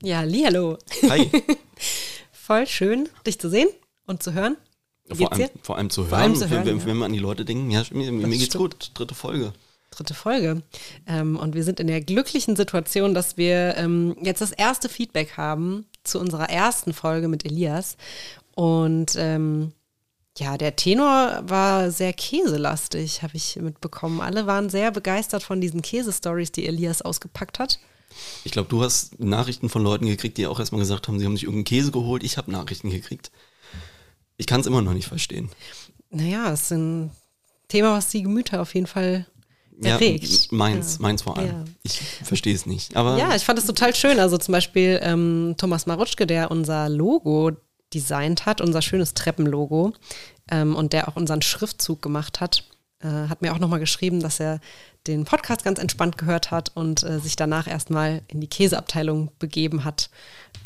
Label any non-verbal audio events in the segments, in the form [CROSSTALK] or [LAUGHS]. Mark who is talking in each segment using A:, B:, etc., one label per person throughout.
A: Ja, hallo.
B: Hi. [LAUGHS]
A: Voll schön, dich zu sehen und zu hören. Wie
B: Vor allem, vor allem zu hören,
A: Vor allem zu hören,
B: wenn,
A: ja.
B: wenn wir an die Leute denken, ja, mir, mir geht's
A: stimmt.
B: gut, dritte Folge.
A: Dritte Folge. Ähm, und wir sind in der glücklichen Situation, dass wir ähm, jetzt das erste Feedback haben zu unserer ersten Folge mit Elias. Und ähm, ja, der Tenor war sehr käselastig, habe ich mitbekommen. Alle waren sehr begeistert von diesen Käse-Stories, die Elias ausgepackt hat.
B: Ich glaube, du hast Nachrichten von Leuten gekriegt, die auch erstmal gesagt haben, sie haben sich irgendeinen Käse geholt. Ich habe Nachrichten gekriegt. Ich kann es immer noch nicht verstehen.
A: Naja, es ist ein Thema, was die Gemüter auf jeden Fall erregt.
B: Ja, meins,
A: Ja.
B: meins vor allem.
A: Ja.
B: Ich verstehe es nicht. Aber
A: Ja, ich fand es total schön. Also zum Beispiel ähm, Thomas Marutschke, der unser Logo designt hat, unser schönes Treppenlogo ähm, und der auch unseren Schriftzug gemacht hat, äh, hat mir auch nochmal geschrieben, dass er den Podcast ganz entspannt gehört hat und äh, sich danach erstmal in die Käseabteilung begeben hat.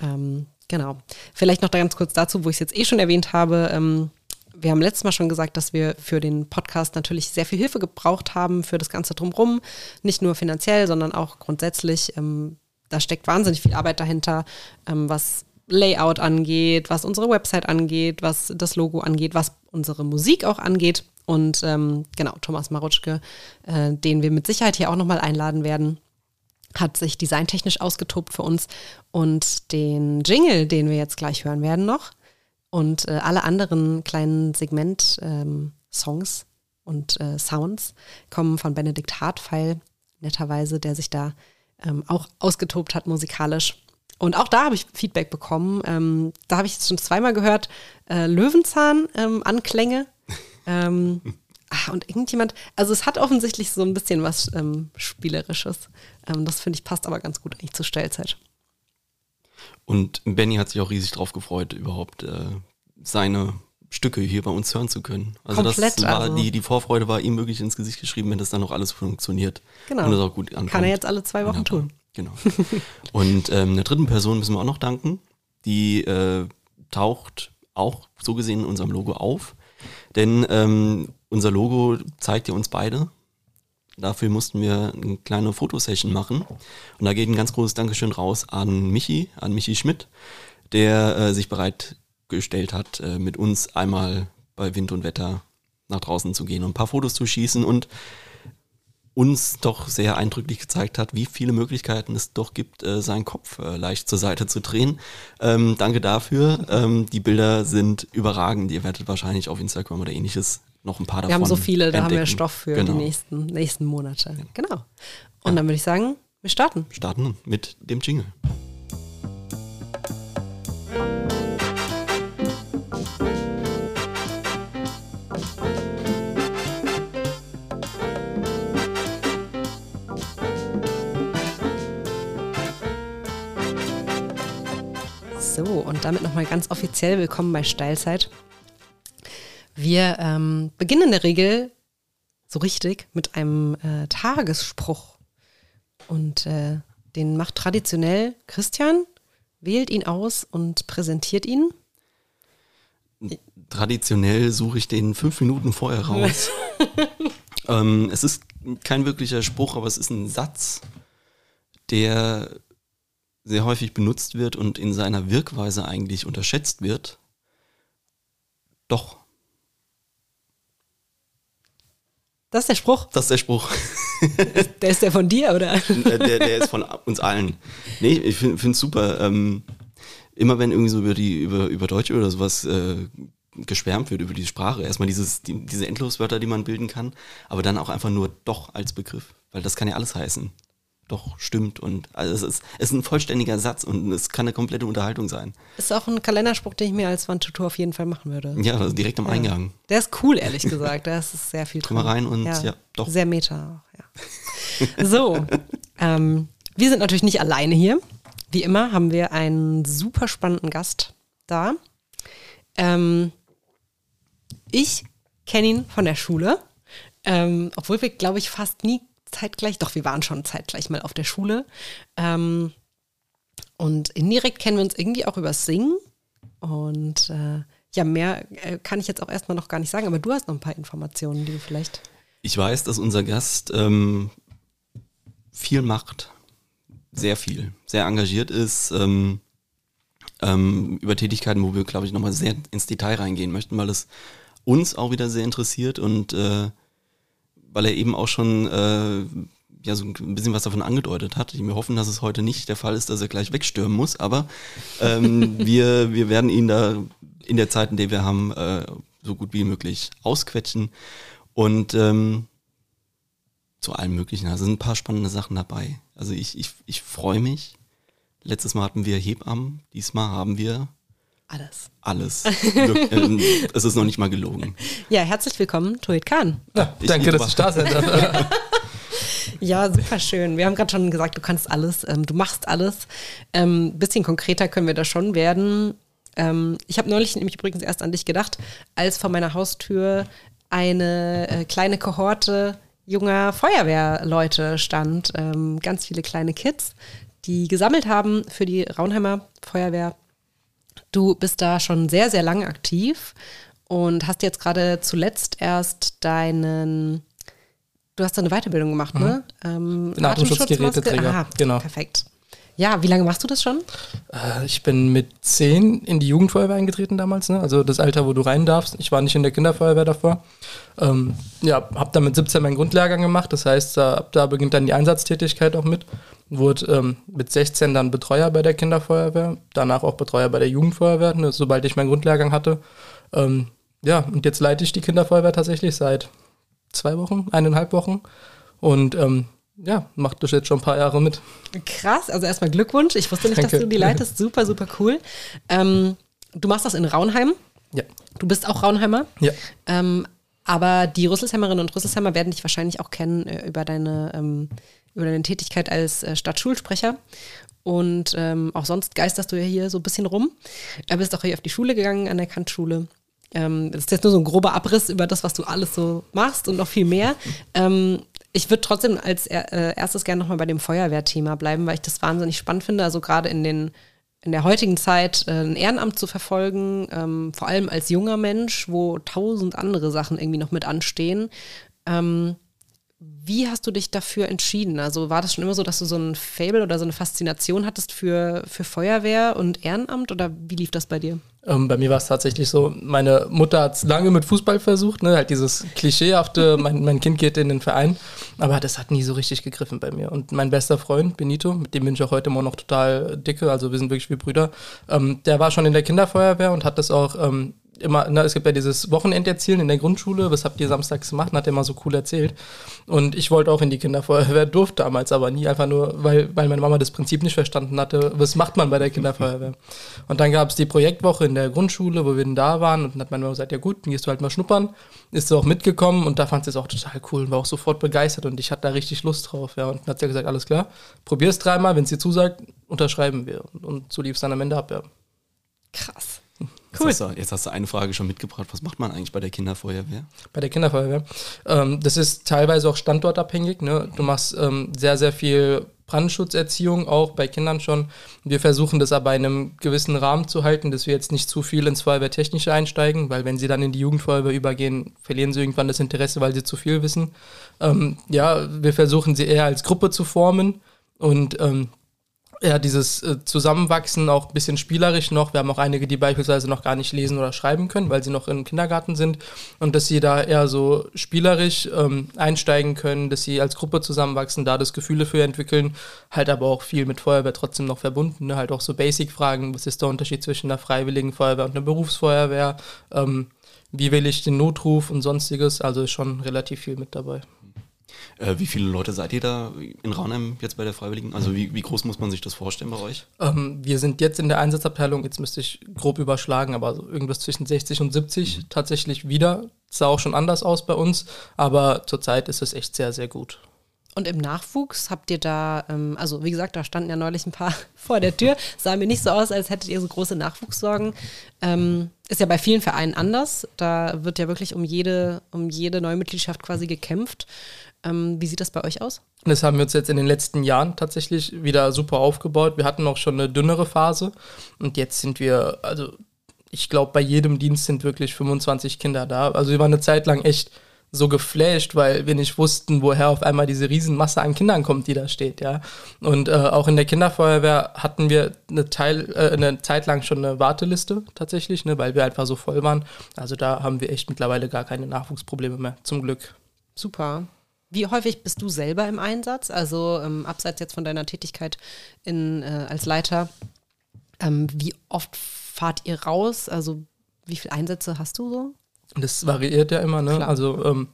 A: Ähm, genau. Vielleicht noch da ganz kurz dazu, wo ich es jetzt eh schon erwähnt habe. Ähm, wir haben letztes Mal schon gesagt, dass wir für den Podcast natürlich sehr viel Hilfe gebraucht haben für das Ganze drumherum. Nicht nur finanziell, sondern auch grundsätzlich. Ähm, da steckt wahnsinnig viel Arbeit dahinter, ähm, was Layout angeht, was unsere Website angeht, was das Logo angeht, was unsere Musik auch angeht. Und ähm, genau, Thomas Marutschke, äh, den wir mit Sicherheit hier auch nochmal einladen werden, hat sich designtechnisch ausgetobt für uns. Und den Jingle, den wir jetzt gleich hören werden noch, und äh, alle anderen kleinen Segment-Songs und äh, Sounds kommen von Benedikt Hartpfeil, netterweise, der sich da ähm, auch ausgetobt hat musikalisch. Und auch da habe ich Feedback bekommen. Ähm, da habe ich jetzt schon zweimal gehört, äh, Löwenzahn-Anklänge. Ähm, ah, und irgendjemand, also es hat offensichtlich so ein bisschen was ähm, Spielerisches. Ähm, das finde ich passt aber ganz gut eigentlich zur Stellzeit.
B: Und Benny hat sich auch riesig drauf gefreut, überhaupt äh, seine Stücke hier bei uns hören zu können. Also
A: Komplett,
B: das war
A: also.
B: die, die Vorfreude war ihm wirklich ins Gesicht geschrieben, wenn das dann noch alles funktioniert.
A: Genau.
B: Und das auch gut ankommt.
A: Kann er jetzt alle zwei Wochen tun.
B: Genau. [LAUGHS] Und ähm, der dritten Person müssen wir auch noch danken. Die äh, taucht auch so gesehen in unserem Logo auf. Denn ähm, unser Logo zeigt ja uns beide. Dafür mussten wir eine kleine Fotosession machen. Und da geht ein ganz großes Dankeschön raus an Michi, an Michi Schmidt, der äh, sich bereitgestellt hat, äh, mit uns einmal bei Wind und Wetter nach draußen zu gehen und ein paar Fotos zu schießen und uns doch sehr eindrücklich gezeigt hat, wie viele Möglichkeiten es doch gibt, äh, seinen Kopf äh, leicht zur Seite zu drehen. Ähm, danke dafür. Ähm, die Bilder sind überragend. Ihr werdet wahrscheinlich auf Instagram oder ähnliches noch ein paar davon
A: Wir haben so viele, da haben wir
B: entdecken.
A: Stoff für
B: genau.
A: die nächsten, nächsten Monate. Genau. Und dann würde ich sagen, wir starten.
B: Starten mit dem Jingle.
A: Und damit nochmal ganz offiziell willkommen bei Steilzeit. Wir ähm, beginnen in der Regel so richtig mit einem äh, Tagesspruch. Und äh, den macht traditionell Christian, wählt ihn aus und präsentiert ihn.
B: Traditionell suche ich den fünf Minuten vorher raus. [LAUGHS] ähm, es ist kein wirklicher Spruch, aber es ist ein Satz, der sehr häufig benutzt wird und in seiner Wirkweise eigentlich unterschätzt wird. Doch,
A: Das ist der Spruch.
B: das ist der Spruch. [LAUGHS]
A: Der ist der von dir, oder?
B: der, der der ist von uns allen. Nee, ich finde es super. Ähm, immer wenn irgendwie so über die, über, über Deutsche oder sowas äh, geschwärmt wird, über die Sprache, erstmal dieses, die, diese Endloswörter, die man bilden kann, aber dann auch einfach nur doch als Begriff. Weil das kann ja alles heißen. Doch, stimmt. Und also es ist, es ist ein vollständiger Satz und es kann eine komplette Unterhaltung sein.
A: Ist auch ein Kalenderspruch, den ich mir als Wandtutor auf jeden Fall machen würde.
B: Ja, also direkt am Eingang.
A: Der ist cool, ehrlich gesagt. Da ist sehr viel [LAUGHS]
B: Komm mal rein und ja, doch.
A: Sehr meta ja. [LAUGHS] So, ähm, wir sind natürlich nicht alleine hier. Wie immer haben wir einen super spannenden Gast da. Ähm, ich kenne ihn von der Schule, ähm, obwohl wir, glaube ich, fast nie zeitgleich, doch wir waren schon zeitgleich mal auf der Schule. Ähm, und indirekt kennen wir uns irgendwie auch übers Singen. Und äh, ja, mehr äh, kann ich jetzt auch erstmal noch gar nicht sagen, aber du hast noch ein paar Informationen, die du vielleicht.
B: Ich weiß, dass unser Gast ähm, viel macht, sehr viel, sehr engagiert ist, ähm, ähm, über Tätigkeiten, wo wir, glaube ich, nochmal sehr ins Detail reingehen möchten, weil es uns auch wieder sehr interessiert und äh, weil er eben auch schon äh, ja so ein bisschen was davon angedeutet hat. Wir hoffen, dass es heute nicht der Fall ist, dass er gleich wegstürmen muss, aber ähm, [LAUGHS] wir, wir werden ihn da in der Zeit, in der wir haben, äh, so gut wie möglich ausquetschen. Und ähm, zu allem Möglichen. Also sind ein paar spannende Sachen dabei. Also ich, ich, ich freue mich. Letztes Mal hatten wir Hebammen, diesmal haben wir
A: alles.
B: Alles. [LAUGHS] Es ist noch nicht mal gelogen.
A: Ja, herzlich willkommen, Toit Khan.
C: Ja, danke, dass ich da sein darf.
A: ja, super schön. Wir haben gerade schon gesagt, du kannst alles, ähm, du machst alles. Ein ähm, bisschen konkreter können wir da schon werden. Ähm, ich habe neulich nämlich übrigens erst an dich gedacht, als vor meiner Haustür eine äh, kleine Kohorte junger Feuerwehrleute stand. Ähm, ganz viele kleine Kids, die gesammelt haben für die Raunheimer Feuerwehr. Du bist da schon sehr, sehr lange aktiv und hast jetzt gerade zuletzt erst deinen, du hast eine Weiterbildung gemacht, ne?
C: mhm. ne? Ähm, Atemschutzgeräteträger. Aha,
A: genau. Perfekt. Ja, wie lange machst du das schon?
C: Äh, ich bin mit zehn in die Jugendfeuerwehr eingetreten damals, ne? also das Alter, wo du rein darfst. Ich war nicht in der Kinderfeuerwehr davor. Ähm, ja, habe dann mit 17 meinen Grundlehrgang gemacht, das heißt, da, da beginnt dann die Einsatztätigkeit auch mit. Wurde ähm, mit 16 dann Betreuer bei der Kinderfeuerwehr, danach auch Betreuer bei der Jugendfeuerwehr, ne? sobald ich meinen Grundlehrgang hatte. Ähm, ja, und jetzt leite ich die Kinderfeuerwehr tatsächlich seit zwei Wochen, eineinhalb Wochen. Und ähm, ja, macht das jetzt schon ein paar Jahre mit.
A: Krass, also erstmal Glückwunsch. Ich wusste nicht, Danke. dass du die leitest. Super, super cool. Ähm, du machst das in Raunheim.
C: Ja.
A: Du bist auch Raunheimer.
C: Ja.
A: Ähm, aber die Rüsselshemmerinnen und Rüsselsheimer werden dich wahrscheinlich auch kennen äh, über, deine, ähm, über deine Tätigkeit als äh, Stadtschulsprecher. Und ähm, auch sonst geisterst du ja hier so ein bisschen rum. Du bist auch hier auf die Schule gegangen, an der Kantschule. Ähm, das ist jetzt nur so ein grober Abriss über das, was du alles so machst und noch viel mehr. Ich würde trotzdem als äh, erstes gerne nochmal bei dem Feuerwehrthema bleiben, weil ich das wahnsinnig spannend finde. Also gerade in den in der heutigen Zeit äh, ein Ehrenamt zu verfolgen, ähm, vor allem als junger Mensch, wo tausend andere Sachen irgendwie noch mit anstehen. Ähm, wie hast du dich dafür entschieden? Also war das schon immer so, dass du so ein Fable oder so eine Faszination hattest für, für Feuerwehr und Ehrenamt oder wie lief das bei dir?
C: Ähm, bei mir war es tatsächlich so, meine Mutter hat es lange mit Fußball versucht, ne? halt dieses klischeehafte, [LAUGHS] mein, mein Kind geht in den Verein, aber das hat nie so richtig gegriffen bei mir. Und mein bester Freund, Benito, mit dem bin ich auch heute immer noch total dicke, also wir sind wirklich wie Brüder, ähm, der war schon in der Kinderfeuerwehr und hat das auch ähm, immer, na, es gibt ja dieses Wochenenderzielen in der Grundschule, was habt ihr samstags gemacht, hat er immer so cool erzählt. Und ich wollte auch in die Kinderfeuerwehr, durfte damals aber nie, einfach nur, weil, weil meine Mama das Prinzip nicht verstanden hatte, was macht man bei der Kinderfeuerwehr. Und dann gab es die Projektwoche in der Grundschule, wo wir dann da waren und dann hat meine Mama gesagt, ja gut, dann gehst du halt mal schnuppern. Ist sie auch mitgekommen und da fand sie es auch total cool und war auch sofort begeistert und ich hatte da richtig Lust drauf. Ja. Und dann hat sie gesagt, alles klar, probier es dreimal, wenn es dir zusagt, unterschreiben wir. Und so lief es dann am Ende ab, ja.
A: Krass.
B: Cool. Jetzt hast, du, jetzt hast, du, eine Frage schon mitgebracht. Was macht man eigentlich bei der Kinderfeuerwehr?
C: Bei der Kinderfeuerwehr? Ähm, das ist teilweise auch standortabhängig. Ne? Du machst ähm, sehr, sehr viel Brandschutzerziehung, auch bei Kindern schon. Wir versuchen das aber in einem gewissen Rahmen zu halten, dass wir jetzt nicht zu viel ins Feuerwehrtechnische einsteigen, weil wenn sie dann in die Jugendfeuerwehr übergehen, verlieren sie irgendwann das Interesse, weil sie zu viel wissen. Ähm, ja, wir versuchen sie eher als Gruppe zu formen und ähm, ja, dieses äh, Zusammenwachsen auch ein bisschen spielerisch noch. Wir haben auch einige, die beispielsweise noch gar nicht lesen oder schreiben können, weil sie noch im Kindergarten sind. Und dass sie da eher so spielerisch ähm, einsteigen können, dass sie als Gruppe zusammenwachsen, da das Gefühle für entwickeln. Halt aber auch viel mit Feuerwehr trotzdem noch verbunden. Ne? Halt auch so Basic-Fragen. Was ist der Unterschied zwischen einer freiwilligen Feuerwehr und einer Berufsfeuerwehr? Ähm, wie wähle ich den Notruf und sonstiges? Also schon relativ viel mit dabei.
B: Äh, wie viele Leute seid ihr da in Raunheim jetzt bei der Freiwilligen? Also wie, wie groß muss man sich das vorstellen bei euch?
C: Ähm, wir sind jetzt in der Einsatzabteilung, jetzt müsste ich grob überschlagen, aber so irgendwas zwischen 60 und 70 mhm. tatsächlich wieder. Sah auch schon anders aus bei uns, aber zurzeit ist es echt sehr, sehr gut.
A: Und im Nachwuchs habt ihr da, ähm, also wie gesagt, da standen ja neulich ein paar [LAUGHS] vor der Tür, [LAUGHS] sah mir nicht so aus, als hättet ihr so große Nachwuchssorgen. Ähm, ist ja bei vielen Vereinen anders. Da wird ja wirklich um jede, um jede Neumitgliedschaft quasi gekämpft. Ähm, wie sieht das bei euch aus?
C: Das haben wir uns jetzt in den letzten Jahren tatsächlich wieder super aufgebaut. Wir hatten auch schon eine dünnere Phase und jetzt sind wir, also ich glaube, bei jedem Dienst sind wirklich 25 Kinder da. Also wir waren eine Zeit lang echt so geflasht, weil wir nicht wussten, woher auf einmal diese Riesenmasse an Kindern kommt, die da steht, ja. Und äh, auch in der Kinderfeuerwehr hatten wir eine, Teil, äh, eine Zeit lang schon eine Warteliste tatsächlich, ne, weil wir einfach so voll waren. Also da haben wir echt mittlerweile gar keine Nachwuchsprobleme mehr, zum Glück.
A: Super. Wie häufig bist du selber im Einsatz? Also ähm, abseits jetzt von deiner Tätigkeit in, äh, als Leiter, ähm, wie oft fahrt ihr raus? Also wie viele Einsätze hast du so?
C: Das variiert ja immer, ne? Also ähm,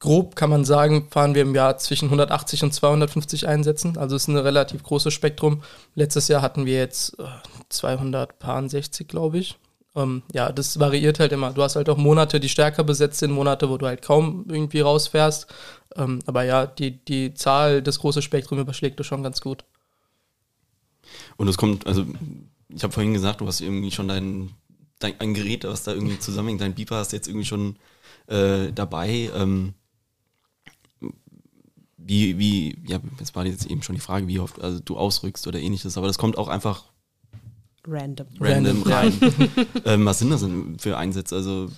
C: grob kann man sagen, fahren wir im Jahr zwischen 180 und 250 Einsätzen. Also es ist ein relativ großes Spektrum. Letztes Jahr hatten wir jetzt äh, 260, glaube ich. Ähm, ja, das variiert halt immer. Du hast halt auch Monate, die stärker besetzt sind, Monate, wo du halt kaum irgendwie rausfährst. Ähm, aber ja, die, die Zahl, das große Spektrum überschlägt du schon ganz gut.
B: Und es kommt, also ich habe vorhin gesagt, du hast irgendwie schon dein, dein ein Gerät, was da irgendwie zusammenhängt, dein Beeper hast jetzt irgendwie schon äh, dabei. Ähm, wie, wie, ja, das war jetzt eben schon die Frage, wie oft also du ausrückst oder ähnliches, aber das kommt auch einfach
A: random,
B: random rein. [LAUGHS] ähm, was sind das denn für Einsätze? Also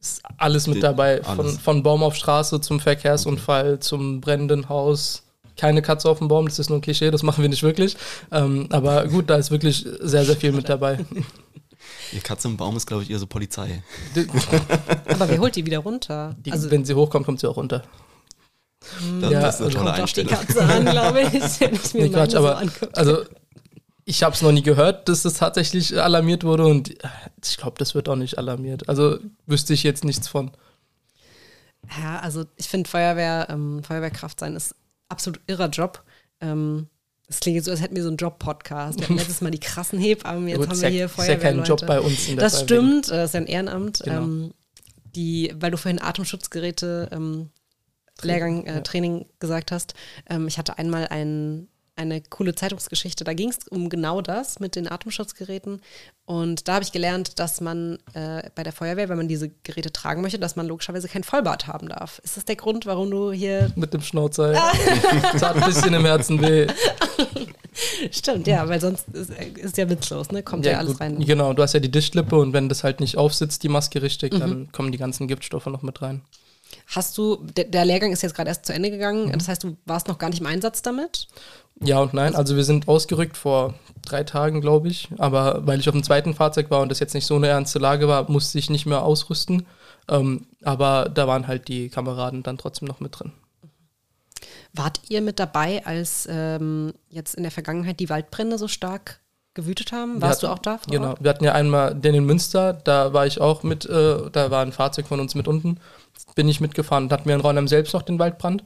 C: ist alles mit dabei, alles. Von, von Baum auf Straße zum Verkehrsunfall, okay. zum brennenden Haus. Keine Katze auf dem Baum, das ist nur ein Klischee, das machen wir nicht wirklich. Ähm, aber gut, da ist wirklich sehr, sehr viel mit dabei. [LAUGHS]
B: Die Katze im Baum ist, glaube ich, eher so Polizei. [LAUGHS]
A: aber wer holt die wieder runter?
C: Die, also, wenn sie hochkommt, kommt sie auch runter.
B: Das, ja, ist eine tolle
A: kommt Einstellung. die Katze an, glaube ich. Wenn ich
C: mir nee, Quatsch, aber so also ich habe es noch nie gehört, dass das tatsächlich alarmiert wurde und ich glaube, das wird auch nicht alarmiert. Also wüsste ich jetzt nichts von.
A: Ja, also ich finde Feuerwehr, ähm, Feuerwehrkraft sein ist absolut irrer Job. Ähm, das klingt jetzt so, als hätten wir so einen Job-Podcast. Wir hatten letztes Mal die krassen Hebammen, jetzt Gut, haben wir hier Feuerwehr.
C: Das ist ja kein Job bei uns
A: in der Das Feuerwehr. stimmt, das ist ja ein Ehrenamt. Genau. Ähm, die, weil du vorhin Atemschutzgeräte ähm, Lehrgang, äh, Training gesagt hast. Ähm, ich hatte einmal einen eine coole Zeitungsgeschichte. Da ging es um genau das mit den Atemschutzgeräten. Und da habe ich gelernt, dass man äh, bei der Feuerwehr, wenn man diese Geräte tragen möchte, dass man logischerweise kein Vollbart haben darf. Ist das der Grund, warum du hier. [LAUGHS]
C: Mit dem Schnauzer. Ja. [LAUGHS] Tat ein bisschen im Herzen weh. [LAUGHS]
A: Stimmt, ja, weil sonst ist, ist ja witzlos, ne? Kommt ja, ja alles gut, rein.
C: Genau, du hast ja die Dichtlippe und wenn das halt nicht aufsitzt, die Maske richtig, mhm. dann kommen die ganzen Giftstoffe noch mit rein.
A: Hast du, der, der Lehrgang ist jetzt gerade erst zu Ende gegangen, mhm. das heißt, du warst noch gar nicht im Einsatz damit?
C: Ja und nein. Also wir sind ausgerückt vor drei Tagen, glaube ich. Aber weil ich auf dem zweiten Fahrzeug war und das jetzt nicht so eine ernste Lage war, musste ich nicht mehr ausrüsten. Ähm, aber da waren halt die Kameraden dann trotzdem noch mit drin.
A: Wart ihr mit dabei, als ähm, jetzt in der Vergangenheit die Waldbrände so stark gewütet haben? Warst hatten, du auch da?
C: Genau. Wir hatten ja einmal den in Münster, da war ich auch mit, äh, da war ein Fahrzeug von uns mit unten. Bin ich mitgefahren und hatten wir in Raunheim selbst noch den Waldbrand.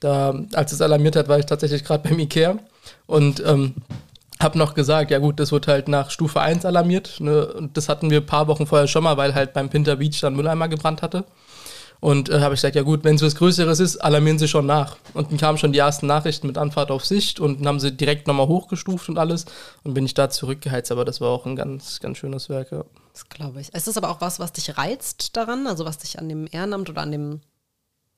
C: Da, als es alarmiert hat, war ich tatsächlich gerade beim Ikea und ähm, habe noch gesagt, ja gut, das wird halt nach Stufe 1 alarmiert. Ne? Und das hatten wir ein paar Wochen vorher schon mal, weil halt beim Pinter Beach dann Mülleimer gebrannt hatte. Und äh, habe ich gesagt, ja gut, wenn es was Größeres ist, alarmieren Sie schon nach. Und dann kamen schon die ersten Nachrichten mit Anfahrt auf Sicht und dann haben sie direkt nochmal hochgestuft und alles. Und bin ich da zurückgeheizt, aber das war auch ein ganz, ganz schönes Werk. Ja.
A: Das glaube ich. Ist das aber auch was, was dich reizt daran? Also was dich an dem Ehrenamt oder an dem,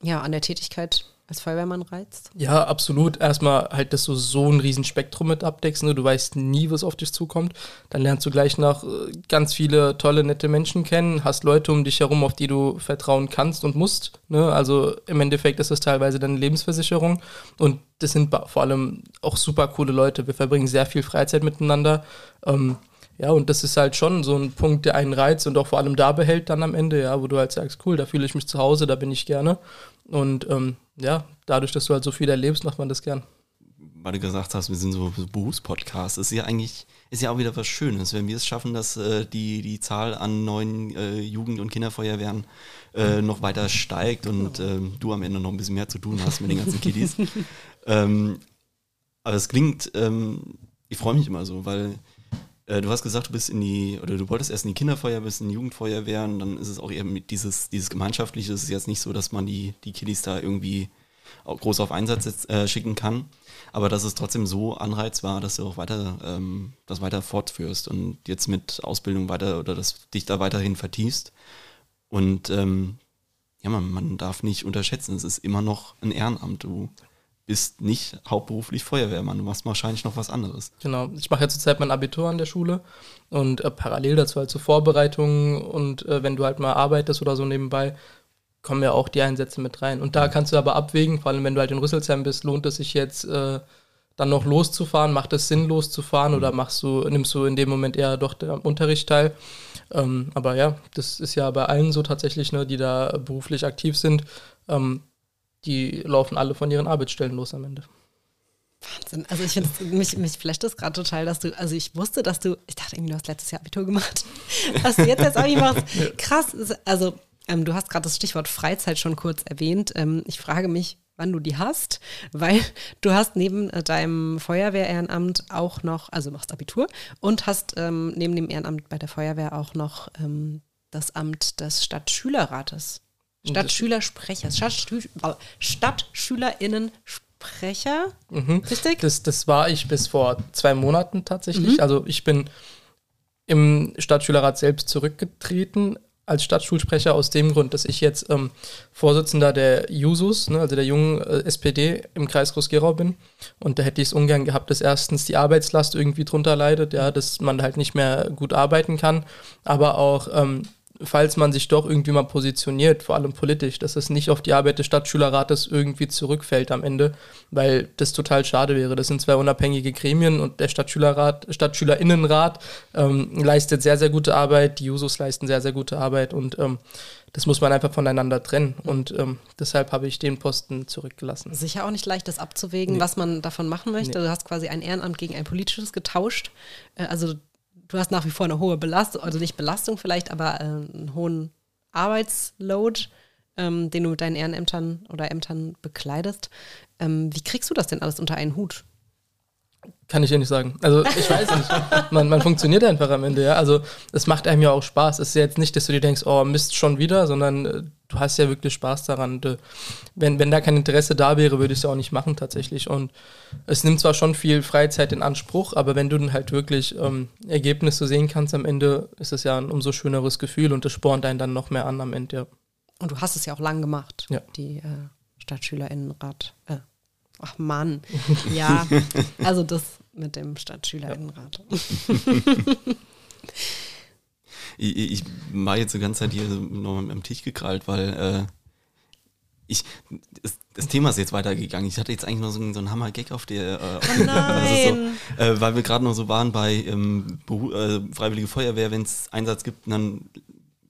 A: ja, an der Tätigkeit als Feuerwehrmann reizt?
C: Ja, absolut. Erstmal halt, dass du so ein riesen Spektrum mit abdeckst. Ne? Du weißt nie, was auf dich zukommt. Dann lernst du gleich noch äh, ganz viele tolle, nette Menschen kennen, hast Leute um dich herum, auf die du vertrauen kannst und musst. Ne? Also im Endeffekt ist das teilweise deine Lebensversicherung. Und das sind vor allem auch super coole Leute. Wir verbringen sehr viel Freizeit miteinander. Ähm, ja, und das ist halt schon so ein Punkt, der einen reizt und auch vor allem da behält dann am Ende, ja, wo du halt sagst, cool, da fühle ich mich zu Hause, da bin ich gerne. Und ähm, ja, dadurch, dass du halt so viel erlebst, macht man das gern.
B: Weil du gesagt hast, wir sind so, Berufspodcasts, ist ja eigentlich, ist ja auch wieder was Schönes, wenn wir es schaffen, dass äh, die, die Zahl an neuen äh, Jugend- und Kinderfeuerwehren äh, noch weiter steigt und ähm, du am Ende noch ein bisschen mehr zu tun hast mit den ganzen Kiddies. [LAUGHS] ähm, aber es klingt, ähm, ich freue mich immer so, weil äh, du hast gesagt, du bist in die, oder du wolltest erst in die Kinderfeuer, bist in die Jugendfeuerwehr und dann ist es auch mit dieses, dieses Gemeinschaftliche. Es ist jetzt nicht so, dass man die, die Kiddies da irgendwie groß auf Einsatz äh, schicken kann. Aber dass es trotzdem so Anreiz war, dass du auch weiter ähm, das weiter fortführst und jetzt mit Ausbildung weiter oder dass dich da weiterhin vertiefst. Und ähm, ja, man, man darf nicht unterschätzen, es ist immer noch ein Ehrenamt. Du bist nicht hauptberuflich Feuerwehrmann, du machst wahrscheinlich noch was anderes.
C: Genau, ich mache ja zurzeit mein Abitur an der Schule und äh, parallel dazu halt zur Vorbereitung und äh, wenn du halt mal arbeitest oder so nebenbei, kommen ja auch die Einsätze mit rein. Und da kannst du aber abwägen, vor allem wenn du halt in Rüsselsheim bist, lohnt es sich jetzt äh, dann noch loszufahren? Macht es Sinn, loszufahren oder machst du, nimmst du in dem Moment eher doch den Unterricht teil? Ähm, aber ja, das ist ja bei allen so tatsächlich, ne, die da beruflich aktiv sind. Ähm, die laufen alle von ihren Arbeitsstellen los am Ende.
A: Wahnsinn. Also ich finde, mich, mich flasht das gerade total, dass du, also ich wusste, dass du, ich dachte irgendwie, du hast letztes Jahr Abitur gemacht. [LAUGHS] Was du jetzt jetzt auch nicht machst. Krass. Also ähm, du hast gerade das Stichwort Freizeit schon kurz erwähnt. Ähm, ich frage mich, wann du die hast, weil du hast neben äh, deinem Feuerwehr-Ehrenamt auch noch, also machst Abitur und hast ähm, neben dem Ehrenamt bei der Feuerwehr auch noch ähm, das Amt des Stadtschülerrates. Stadtschülersprechers, Stadtschü Stadtschülerinnensprecher,
C: mhm. richtig? Das, das war ich bis vor zwei Monaten tatsächlich. Mhm. Also ich bin im Stadtschülerrat selbst zurückgetreten als Stadtschulsprecher aus dem Grund, dass ich jetzt ähm, Vorsitzender der Jusos, ne, also der jungen äh, SPD im Kreis Groß-Gerau bin. Und da hätte ich es ungern gehabt, dass erstens die Arbeitslast irgendwie drunter leidet, ja, dass man halt nicht mehr gut arbeiten kann, aber auch ähm, falls man sich doch irgendwie mal positioniert, vor allem politisch, dass es nicht auf die Arbeit des Stadtschülerrates irgendwie zurückfällt am Ende, weil das total schade wäre. Das sind zwei unabhängige Gremien und der Stadtschülerrat, Stadtschülerinnenrat ähm, leistet sehr, sehr gute Arbeit, die Jusos leisten sehr, sehr gute Arbeit und ähm, das muss man einfach voneinander trennen. Und ähm, deshalb habe ich den Posten zurückgelassen.
A: Sicher auch nicht leicht, das abzuwägen, nee. was man davon machen möchte. Nee. Du hast quasi ein Ehrenamt gegen ein politisches getauscht. Äh, also du hast nach wie vor eine hohe Belastung, also nicht Belastung vielleicht, aber äh, einen hohen Arbeitsload, ähm, den du mit deinen Ehrenämtern oder Ämtern bekleidest. Ähm, wie kriegst du das denn alles unter einen Hut?
C: Kann ich dir nicht sagen. Also ich weiß nicht. Man, man funktioniert einfach am Ende, ja. Also es macht einem ja auch Spaß. Es ist ja jetzt nicht, dass du dir denkst, oh Mist, schon wieder, sondern äh, du hast ja wirklich Spaß daran. Und, äh, wenn, wenn da kein Interesse da wäre, würde ich es ja auch nicht machen tatsächlich. Und es nimmt zwar schon viel Freizeit in Anspruch, aber wenn du dann halt wirklich ähm, Ergebnisse sehen kannst am Ende, ist es ja ein umso schöneres Gefühl und das spornt einen dann noch mehr an am Ende, ja.
A: Und du hast es ja auch lang gemacht,
C: ja.
A: die äh, Stadtschülerinnenrat. Äh, ach Mann, [LAUGHS] ja, also das mit dem Stadtschülerinnenrat. [LAUGHS]
B: ich, ich war jetzt die ganze Zeit hier noch am Tisch gekrallt, weil äh, ich, das, das, Thema ist jetzt weitergegangen. Ich hatte jetzt eigentlich noch so, so einen Hammer-Gag auf der, äh,
A: oh nein.
B: so, äh, weil wir gerade noch so waren bei ähm, äh, Freiwillige Feuerwehr, wenn es Einsatz gibt, dann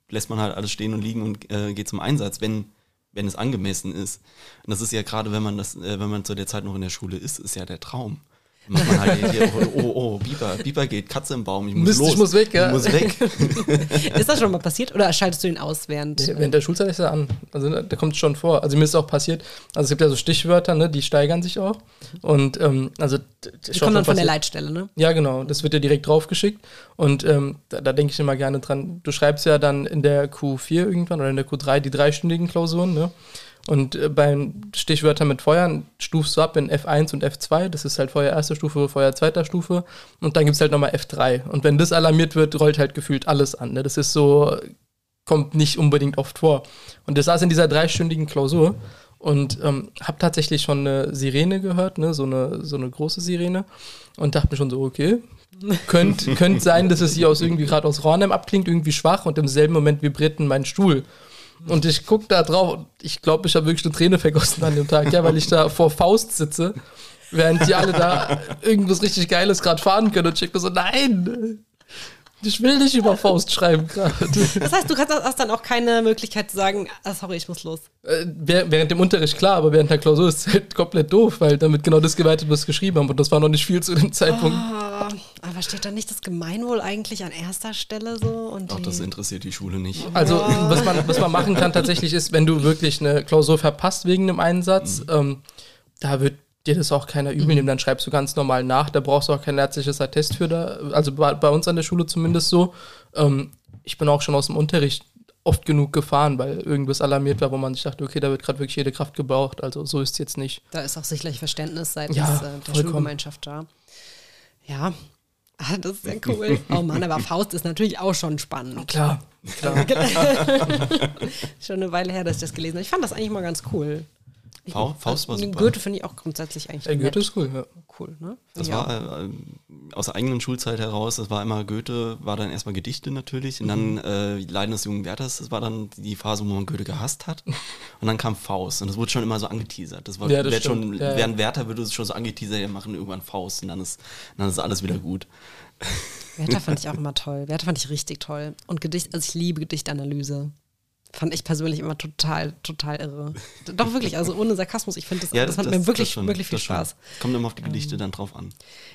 B: lässt man halt alles stehen und liegen und äh, geht zum Einsatz, wenn, wenn es angemessen ist. Und das ist ja gerade, wenn man das, äh, wenn man zu der Zeit noch in der Schule ist, ist ja der Traum macht man halt hier, oh, oh, oh, Biber, Biber geht, Katze im Baum, ich muss Mist, los.
C: Ich muss weg, ja.
B: Ich muss weg. [LAUGHS]
A: ist das schon mal passiert oder schaltest du ihn aus während?
C: Nee, während der Schulzeit ist er an. Also da kommt es schon vor. Also mir ist auch passiert, also es gibt ja so Stichwörter, ne, die steigern sich auch. Und ähm, also
A: die kommen dann von der Leitstelle, ne?
C: Ja, genau. Das wird ja direkt draufgeschickt. Und ähm, da, da denke ich immer gerne dran. Du schreibst ja dann in der Q4 irgendwann oder in der Q3 die dreistündigen Klausuren, ne? Und äh, beim Stichwörter mit Feuern stufst du ab in F1 und F2. Das ist halt Feuer erste Stufe, Feuer zweiter Stufe. Und dann gibt es halt nochmal F3. Und wenn das alarmiert wird, rollt halt gefühlt alles an. Ne? Das ist so, kommt nicht unbedingt oft vor. Und das saß in dieser dreistündigen Klausur und ähm, habe tatsächlich schon eine Sirene gehört, ne? so, eine, so eine große Sirene. Und dachte mir schon so, okay, könnte [LAUGHS] könnt sein, dass es hier aus irgendwie gerade aus Ronheim abklingt, irgendwie schwach und im selben Moment vibriert mein Stuhl. Und ich gucke da drauf und ich glaube, ich habe wirklich eine Träne vergossen an dem Tag, ja, weil ich da vor Faust sitze, während die alle da irgendwas richtig Geiles gerade fahren können. Und ich mir so, nein, ich will nicht über Faust schreiben gerade.
A: Das heißt, du hast dann auch keine Möglichkeit zu sagen, ah, sorry, ich muss los.
C: Äh, während dem Unterricht klar, aber während der Klausur ist es halt komplett doof, weil damit genau das gewertet, was geschrieben haben. Und das war noch nicht viel zu dem Zeitpunkt.
A: Oh, aber steht da nicht das Gemeinwohl eigentlich an erster Stelle so? Und
B: Auch das interessiert die Schule nicht.
C: Also, was man, was man machen kann tatsächlich ist, wenn du wirklich eine Klausur verpasst wegen einem Einsatz, mhm. ähm, da wird dir das auch keiner übel nehmen, dann schreibst du ganz normal nach, da brauchst du auch kein ärztliches Attest für da, also bei, bei uns an der Schule zumindest so. Ähm, ich bin auch schon aus dem Unterricht oft genug gefahren, weil irgendwas alarmiert war, wo man sich dachte, okay, da wird gerade wirklich jede Kraft gebraucht, also so ist es jetzt nicht.
A: Da ist auch sicherlich Verständnis seitens ja, äh, der vollkommen. Schulgemeinschaft da. Ja, [LAUGHS] ah, das ist sehr [LAUGHS] cool. Oh Mann, aber Faust ist natürlich auch schon spannend.
C: Klar, klar. [LAUGHS]
A: schon eine Weile her, dass ich das gelesen habe. Ich fand das eigentlich mal ganz cool.
B: Fa Faust war super.
A: Goethe finde ich auch grundsätzlich eigentlich
C: Ey,
A: nett.
C: Goethe ist cool, ja.
A: cool, ne?
B: Das
A: Ja.
B: war äh, aus der eigenen Schulzeit heraus, das war immer Goethe, war dann erstmal Gedichte natürlich und dann äh, Leiden des jungen Werthers, das war dann die Phase, wo man Goethe gehasst hat [LAUGHS] und dann kam Faust und das wurde schon immer so angeteasert. Das war
C: Ja, das
B: schon.
C: Ja, ja.
B: während Werther würde es schon so angeteasert, wir machen irgendwann Faust und dann ist, dann ist alles wieder gut.
A: Werther fand ich auch [LAUGHS] immer toll. Werther fand ich richtig toll. Und Gedicht, also ich liebe Gedichtanalyse. Fand ich persönlich immer total, total irre. Doch wirklich, also ohne Sarkasmus, ich finde das, [LAUGHS] das, hat mir wirklich,
B: schon,
A: wirklich viel
B: das schon.
A: Spaß.
B: Kommt immer auf die Gedichte dann drauf an.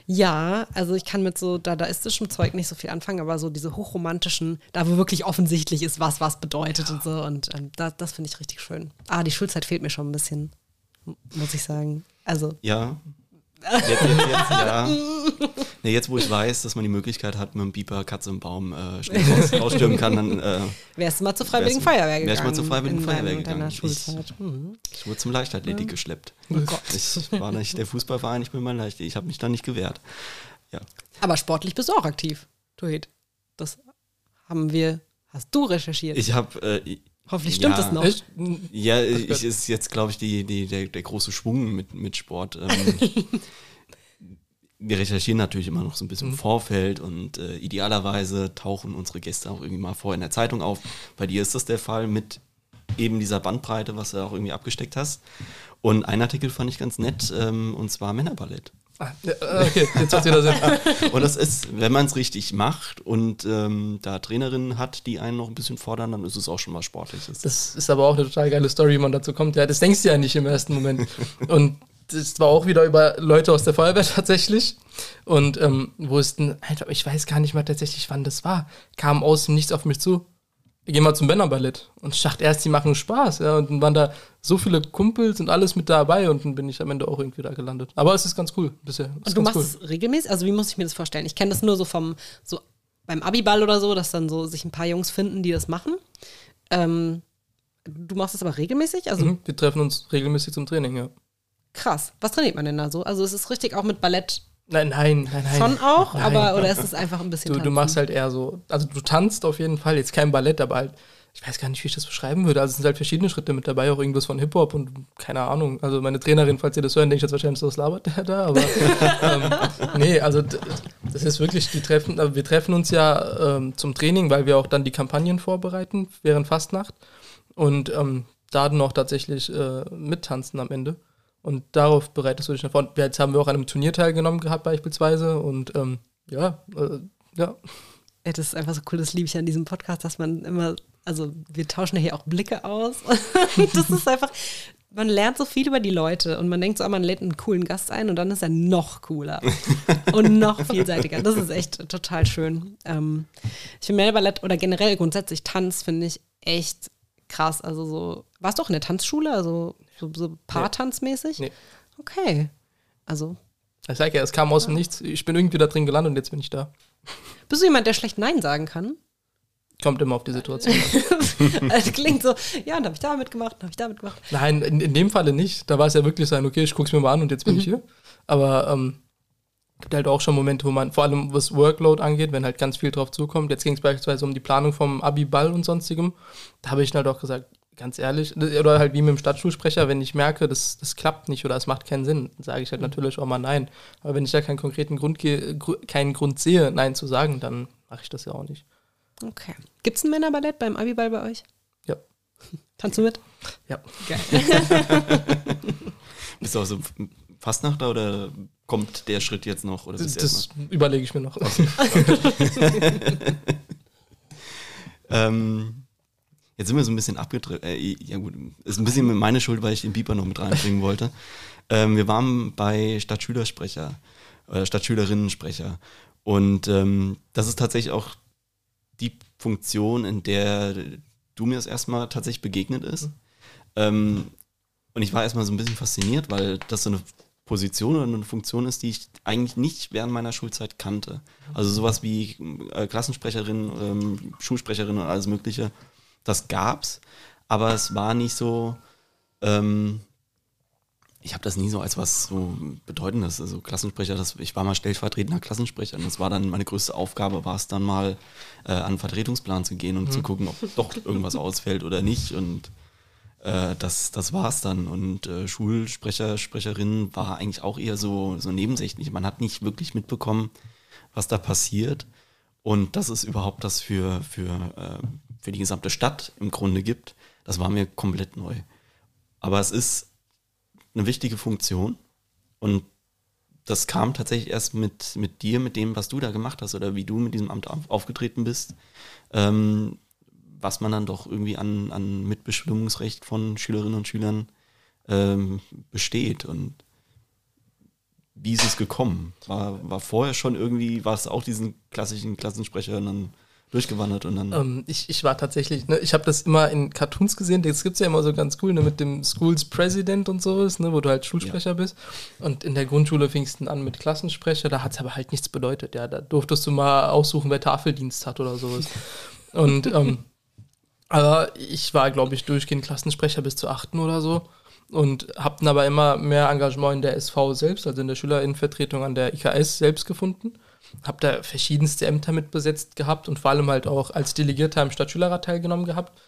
A: Ja, also ich kann mit so dadaistischem Zeug nicht so viel anfangen, aber so diese hochromantischen, da wo wirklich offensichtlich ist, was was bedeutet und so. Und ähm, das, das finde ich richtig schön. Ah, die Schulzeit fehlt mir schon ein bisschen, muss ich sagen. Also,
B: Ja. Jetzt, jetzt, jetzt, ja. [LAUGHS] Nee, jetzt, wo ich weiß, dass man die Möglichkeit hat, mit dem Beeper Katze im Baum äh, schnell raus, [LAUGHS] rausstürmen kann, dann äh,
A: wärst du mal zur Freiwilligen Feuerwehr gegangen.
B: wärst du mal zur Freiwilligen Feuerwehr gegangen. Ich-.
A: Mhm.
B: ich wurde zum Leichtathletik geschleppt. Ich war nicht der Fußballverein, ich bin mein Leichtathletik. Ich habe mich da nicht gewehrt. Ja.
A: Aber sportlich bist du auch aktiv, Tuhit. Das haben wir, hast du recherchiert.
B: Ich habe. Äh,
A: Hoffentlich stimmt
B: ja,
A: es noch.
C: Echt?
B: Ja, ich ist jetzt, glaube ich, die, die, der, der große Schwung mit, mit Sport. Ähm, [LAUGHS] wir recherchieren natürlich immer noch so ein bisschen im Vorfeld und äh, idealerweise tauchen unsere Gäste auch irgendwie mal vor in der Zeitung auf. Bei dir ist das der Fall mit eben dieser Bandbreite, was du auch irgendwie abgesteckt hast. Und ein Artikel fand ich ganz nett, ähm, und zwar Männerballett.
C: Ah, okay, jetzt hat wieder Sinn.
B: Und das ist, wenn man es richtig macht und ähm, da Trainerinnen hat, die einen noch ein bisschen fordern, dann ist es auch schon mal Sportliches.
C: Das ist aber auch eine total geile Story, wie man dazu kommt. Ja, das denkst du ja nicht im ersten Moment. Und das war auch wieder über Leute aus der Feuerwehr [LAUGHS] tatsächlich. Und ähm, wo es einfach, ich weiß gar nicht mal tatsächlich, wann das war, kam aus dem Nichts auf mich zu. Wir gehen mal zum Männerballett. Und ich dachte erst, die machen Spaß. Ja, und dann waren da so viele Kumpels und alles mit dabei. Und dann bin ich am Ende auch irgendwie da gelandet. Aber es ist ganz cool bisher. Es
A: Und du machst es regelmäßig? Also wie muss ich mir das vorstellen? Ich kenne das nur so vom, so beim Abiball oder so, dass dann so sich ein paar Jungs finden, die das machen. Ähm, du machst es aber regelmäßig? Also
C: Mhm, Wir treffen uns regelmäßig zum Training, ja.
A: krass. Was trainiert man denn da so? Also es ist richtig auch mit Ballett
C: Nein, nein, nein, nein.
A: schon auch,
C: Nein.
A: aber oder ist es einfach ein bisschen
C: Du, du machst halt eher so, also du tanzt auf jeden Fall, jetzt kein Ballett, aber halt, ich weiß gar nicht, wie ich das beschreiben würde. Also es sind halt verschiedene Schritte mit dabei, auch irgendwas von Hip-Hop und keine Ahnung. Also meine Trainerin, falls ihr das hören, denkt jetzt wahrscheinlich so, was labert der da, aber [LAUGHS] ähm, nee, also das ist wirklich, die treffen, also wir treffen uns ja ähm, zum Training, weil wir auch dann die Kampagnen vorbereiten während Fastnacht und ähm, da dann auch tatsächlich äh, mittanzen am Ende. Und darauf bereitest du dich nach vorne. Jetzt haben wir auch an einem Turnier teilgenommen gehabt beispielsweise und ähm, ja, äh, ja,
A: Ja, das ist einfach so cool, das liebe ich an diesem Podcast, dass man immer, also wir tauschen ja hier auch Blicke aus. [LAUGHS] das ist einfach, man lernt so viel über die Leute und man denkt so, ah, man lädt einen coolen Gast ein und dann ist er noch cooler [LAUGHS] und noch vielseitiger. Das ist echt total schön. Ähm, ich finde Ballett oder generell grundsätzlich Tanz finde ich echt krass. Also so, warst du auch in der Tanzschule, also so, so Paartanzmäßig?
C: Nee.
A: Okay. Also,
C: Ich sage ja, es kam aus dem Nichts. Ich bin irgendwie da drin gelandet und jetzt bin ich da.
A: bist du jemand, der schlecht Nein sagen kann?
C: Kommt immer auf die Situation. an. [LAUGHS]
A: Also klingt so, ja, und habe ich da mitgemacht, habe ich da mitgemacht.
C: Nein, in, in dem Falle nicht. Da war es ja wirklich sein, okay, ich guck's mir mal an und jetzt bin ich hier. Aber ähm, gibt halt auch schon Momente, wo man, vor allem was Workload angeht, wenn halt ganz viel drauf zukommt. Jetzt ging es beispielsweise um die Planung vom Abi-Ball und sonstigem. Da habe ich halt auch gesagt, ganz ehrlich, oder halt wie mit dem Stadtschulsprecher, wenn ich merke, das, das klappt nicht oder es macht keinen Sinn, sage ich halt natürlich auch mal nein. Aber wenn ich da keinen konkreten Grund, keinen Grund sehe, nein zu sagen, dann mache ich das ja auch nicht.
A: Okay. Gibt es ein Männerballett beim Abiball bei euch?
C: Ja. [LAUGHS]
A: Tanzt du mit?
C: Ja.
A: Geil. [LAUGHS]
B: Bist du auch so Fastnachter oder kommt der Schritt jetzt noch? Oder
C: Das, das überlege ich mir noch.
B: erstmal- [LAUGHS] ähm, jetzt sind wir so ein bisschen abgedreht. Äh, ja gut, ist ein bisschen meine Schuld, weil ich den Beeper noch mit reinbringen wollte. Ähm, wir waren bei Stadtschülersprecher, äh, Stadtschülerinnensprecher. Und ähm, das ist tatsächlich auch die Funktion, in der du mir das erstmal tatsächlich begegnet ist. Ähm, und ich war erstmal so ein bisschen fasziniert, weil das so eine Position oder eine Funktion ist, die ich eigentlich nicht während meiner Schulzeit kannte. Also sowas wie äh, Klassensprecherin, ähm, Schulsprecherin und alles Mögliche, das gab's, aber es war nicht so, ähm, ich habe das nie so als was so Bedeutendes, also Klassensprecher, das, ich war mal stellvertretender Klassensprecher und das war dann meine größte Aufgabe, war es dann mal äh, an den Vertretungsplan zu gehen und zu gucken, ob doch irgendwas ausfällt oder nicht und äh, das, das war's dann. Und äh, Schulsprecher, Sprecherin war eigentlich auch eher so, so nebensächlich. Man hat nicht wirklich mitbekommen, was da passiert. Und dass es überhaupt das für, für, äh, für die gesamte Stadt im Grunde gibt, das war mir komplett neu. Aber es ist eine wichtige Funktion und das kam tatsächlich erst mit, mit dir, mit dem, was du da gemacht hast oder wie du mit diesem Amt aufgetreten bist, ähm, was man dann doch irgendwie an, an Mitbestimmungsrecht von Schülerinnen und Schülern ähm, besteht. Und wie ist es gekommen? War, war vorher schon irgendwie, war es auch diesen klassischen Klassensprecher und dann durchgewandert und dann.
C: Ähm, ich, ich war tatsächlich, ne, ich habe das immer in Cartoons gesehen, das gibt es ja immer so ganz cool, ne, mit dem Schools President und sowas, ne, wo du halt Schulsprecher ja. bist. Und in der Grundschule fingst du an mit Klassensprecher, da hat es aber halt nichts bedeutet, ja. Da durftest du mal aussuchen, wer Tafeldienst hat oder sowas. [LAUGHS] und ähm, aber ich war, glaube ich, durchgehend Klassensprecher bis zur achten oder so und habe dann aber immer mehr Engagement in der SV selbst, also in der Schülerinnenvertretung an der IKS selbst gefunden. Habe da verschiedenste Ämter mit besetzt gehabt und vor allem halt auch als Delegierter im Stadtschülerrat teilgenommen gehabt.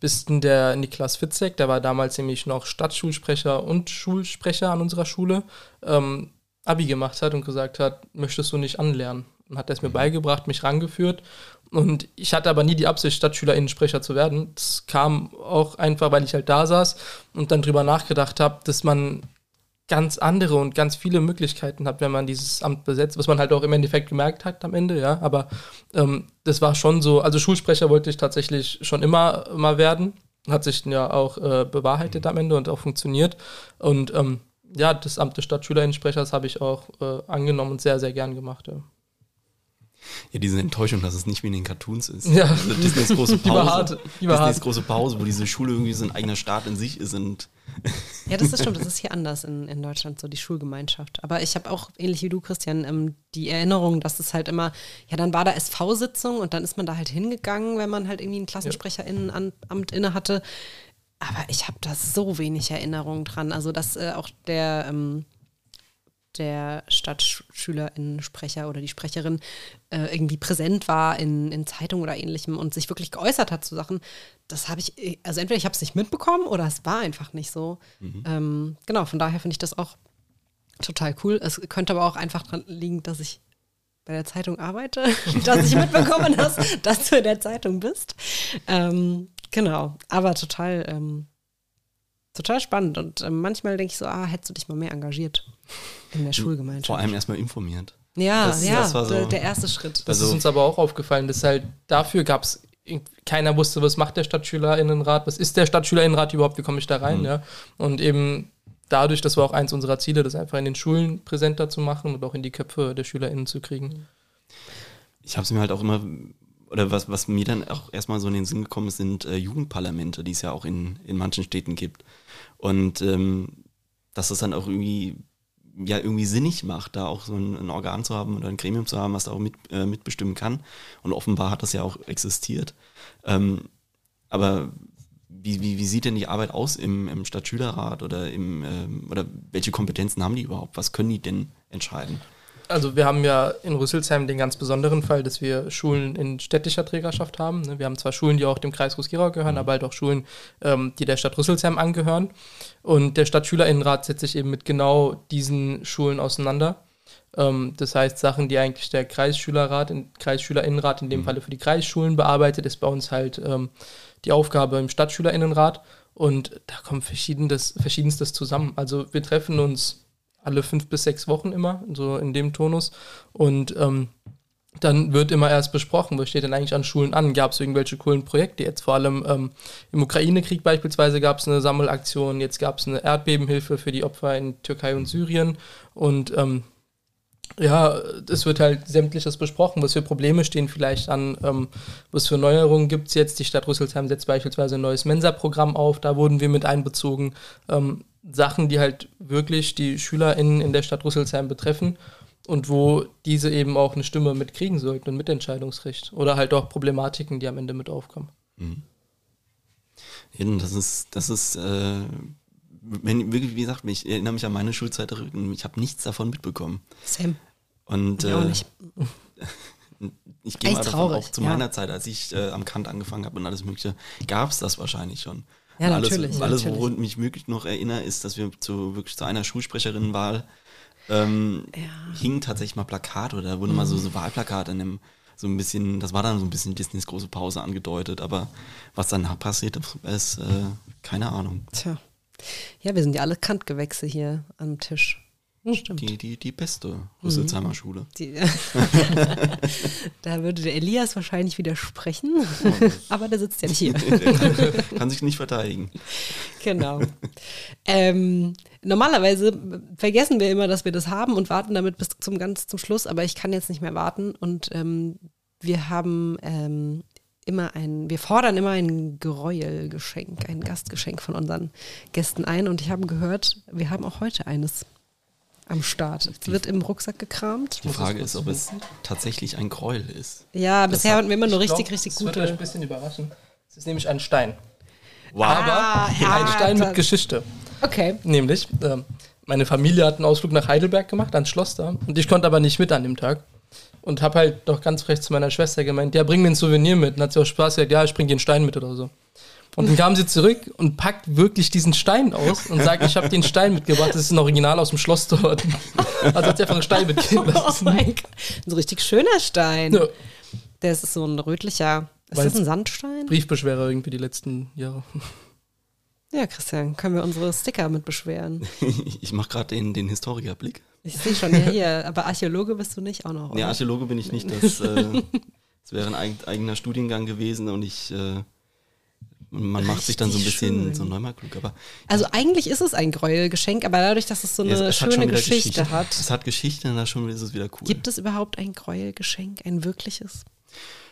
C: Bis denn der Niklas Fitzek, der war damals nämlich noch Stadtschulsprecher und Schulsprecher an unserer Schule, ähm, Abi gemacht hat und gesagt hat, möchtest du nicht anlernen? Und hat er es mir mhm. beigebracht, mich rangeführt und ich hatte aber nie die Absicht, Stadtschülerinnensprecher zu werden. Das kam auch einfach, weil ich halt da saß und dann drüber nachgedacht habe, dass man ganz andere und ganz viele Möglichkeiten hat, wenn man dieses Amt besetzt, was man halt auch im Endeffekt gemerkt hat am Ende, ja. Aber ähm, das war schon so, also Schulsprecher wollte ich tatsächlich schon immer mal werden. Hat sich ja auch äh, bewahrheitet am Ende und auch funktioniert. Und ähm, ja, das Amt des Stadtschülerinnensprechers habe ich auch äh, angenommen und sehr, sehr gern gemacht. Ja.
B: Ja, diese Enttäuschung, dass es nicht wie in den Cartoons ist.
C: Ja. Also
B: Disneys große [LAUGHS] Pause.
C: Lieber hart, lieber
B: Disneys
C: hart.
B: große Pause, wo diese Schule irgendwie so ein eigener Staat in sich ist und
A: Ja, das ist stimmt. Das ist hier anders in, in Deutschland, so die Schulgemeinschaft. Aber ich habe auch, ähnlich wie du, Christian, ähm, die Erinnerung, dass es halt immer, ja, dann war da SV-Sitzung und dann ist man da halt hingegangen, wenn man halt irgendwie ein Klassensprecherinnenamt inne hatte. Aber ich habe da so wenig Erinnerung dran. Also, dass äh, auch der, ähm, der Stadtschülerinnensprecher oder die Sprecherin äh, irgendwie präsent war in, in Zeitungen oder ähnlichem und sich wirklich geäußert hat zu Sachen, das habe ich, also entweder ich habe es nicht mitbekommen oder es war einfach nicht so. Mhm. Ähm, genau, von daher finde ich das auch total cool. Es könnte aber auch einfach daran liegen, dass ich bei der Zeitung arbeite, [LAUGHS] dass ich mitbekommen habe, dass du in der Zeitung bist. Ähm, genau, aber total, ähm, total spannend. Und äh, manchmal denke ich so, ah, hättest du dich mal mehr engagiert in der Schulgemeinschaft.
B: vor allem erstmal informiert.
A: Ja,
B: Das-
A: ja,
B: das war so-
A: der, der erste Schritt.
C: Das
B: Also-
C: ist uns aber auch aufgefallen, dass halt dafür gab es, keiner wusste, was macht der Stadtschülerinnenrat, was ist der Stadtschülerinnenrat überhaupt, wie komme ich da rein,
B: Mhm.
C: ja. Und eben dadurch, das war auch eins unserer Ziele, das einfach in den Schulen präsenter zu machen und auch in die Köpfe der SchülerInnen zu kriegen.
B: Ich habe es mir halt auch immer, oder was, was mir dann auch erstmal so in den Sinn gekommen ist, sind äh, Jugendparlamente, die es ja auch in, in manchen Städten gibt. Und ähm, dass es dann auch irgendwie, ja, irgendwie sinnig macht, da auch so ein, ein Organ zu haben oder ein Gremium zu haben, was da auch mit, äh, mitbestimmen kann. Und offenbar hat das ja auch existiert. Ähm, aber wie, wie, wie sieht denn die Arbeit aus im, im Stadtschülerrat oder im, ähm, oder welche Kompetenzen haben die überhaupt? Was können die denn entscheiden?
C: Also wir haben ja in Rüsselsheim den ganz besonderen Fall, dass wir Schulen in städtischer Trägerschaft haben. ne. Wir haben zwar Schulen, die auch dem Kreis Groß-Gerau gehören, aber halt auch Schulen, ähm, die der Stadt Rüsselsheim angehören. Und der Stadtschülerinnenrat setzt sich eben mit genau diesen Schulen auseinander. Ähm, das heißt, Sachen, die eigentlich der Kreisschülerrat, in, Kreisschülerinnenrat in dem Falle für die Kreisschulen bearbeitet, ist bei uns halt ähm, die Aufgabe im Stadtschülerinnenrat. Und da kommt verschiedenes, verschiedenstes zusammen. Also wir treffen uns alle fünf bis sechs Wochen immer, so in dem Tonus. Und ähm, dann wird immer erst besprochen, was steht denn eigentlich an Schulen an? Gab es irgendwelche coolen Projekte? Jetzt vor allem ähm, im Ukraine-Krieg beispielsweise gab es eine Sammelaktion, jetzt gab es eine Erdbebenhilfe für die Opfer in Türkei und Syrien. Und ähm, ja, es wird halt sämtliches besprochen, was für Probleme stehen vielleicht an, ähm, was für Neuerungen gibt es jetzt. Die Stadt Rüsselsheim setzt beispielsweise ein neues Mensa-Programm auf, da wurden wir mit einbezogen. Ähm, Sachen, die halt wirklich die SchülerInnen in der Stadt Rüsselsheim betreffen und wo diese eben auch eine Stimme mitkriegen sollten und Mitentscheidungsrecht. Oder halt auch Problematiken, die am Ende mit aufkommen.
B: Hin, das ist, das ist, äh, wenn, wirklich, wie gesagt, ich erinnere mich an meine Schulzeit, ich habe nichts davon mitbekommen.
A: Sam.
B: Und
A: Ich
B: äh, [LAUGHS] ich gehe mal davon
A: traurig,
B: auch zu
A: ja.
B: meiner Zeit, als ich äh, am Kant angefangen habe und alles Mögliche, gab es das wahrscheinlich schon.
A: Ja,
B: alles,
A: natürlich,
B: Alles,
A: natürlich.
B: woran ich mich wirklich noch erinnere, ist, dass wir zu, wirklich zu einer Schulsprecherinnenwahl ähm, hingen tatsächlich mal Plakate oder da wurde mal so, so Wahlplakate in dem, so ein bisschen, das war dann so ein bisschen Disneys große Pause angedeutet, aber was danach passiert ist, äh, keine Ahnung.
A: Tja. Ja, wir sind ja alle Kantgewächse hier am Tisch. Stimmt.
B: Die, die, die beste Rüsselsheimer Schule.
A: Die, [LAUGHS] da würde der Elias wahrscheinlich widersprechen, [LAUGHS] aber der sitzt ja nicht hier. [LAUGHS]
B: Kann sich nicht verteidigen.
A: Genau. Ähm, normalerweise vergessen wir immer, dass wir das haben und warten damit bis zum ganz zum Schluss, aber ich kann jetzt nicht mehr warten und ähm, wir haben ähm, immer ein, wir fordern immer ein Gräuelgeschenk, ein Gastgeschenk von unseren Gästen ein und ich habe gehört, wir haben auch heute eines am Start. Es wird im Rucksack gekramt.
B: Die Frage ist, ob es tatsächlich ein Gräuel ist.
A: Ja, bisher
B: hat-
A: hatten wir immer nur
C: Ich
A: richtig,
C: glaub,
A: richtig
C: Das wird euch ein
A: gute.
C: bisschen überraschen. Es ist nämlich ein Stein.
B: Wow.
C: Aber
A: Ah,
C: ein Stein
A: das-
C: mit Geschichte.
A: Okay.
C: Nämlich, ähm, meine Familie hat einen Ausflug nach Heidelberg gemacht, ans Schloss da. Und ich konnte aber nicht mit an dem Tag. Und habe halt noch ganz frech zu meiner Schwester gemeint, ja, bring mir ein Souvenir mit. Und hat sie auch Spaß gesagt, ja, ich bring dir einen Stein mit oder so. Und dann kam sie zurück und packt wirklich diesen Stein aus und sagt, ich habe den Stein mitgebracht, das ist ein Original aus dem Schloss dort. Also hat sie einfach einen Stein mitgeben
A: Oh mein Gott. Ein richtig schöner Stein.
C: Ja.
A: Der ist so ein rötlicher. Ist
C: Weil's-
A: das ein Sandstein?
C: Briefbeschwerer irgendwie die letzten Jahre.
A: Ja, Christian, können wir unsere Sticker mit beschweren. [LAUGHS]
B: Ich mache gerade den, den Historikerblick.
A: Ich sehe schon, ja, hier. Aber Archäologe bist du nicht auch noch.
B: Nee,
A: oder?
B: Archäologe bin ich nicht. Das, äh, das wäre ein eig- eigener Studiengang gewesen und ich. Äh, man macht sich dann so ein
A: Richtig
B: bisschen
A: schön.
B: so neumal-klug, aber
A: Also eigentlich ist es ein Gräuelgeschenk, aber dadurch, dass es so eine
B: es, es hat
A: schöne
B: schon wieder
A: Geschichte, hat,
B: Es hat Geschichte und da schon ist es wieder cool.
A: gibt es überhaupt ein Gräuelgeschenk, ein wirkliches?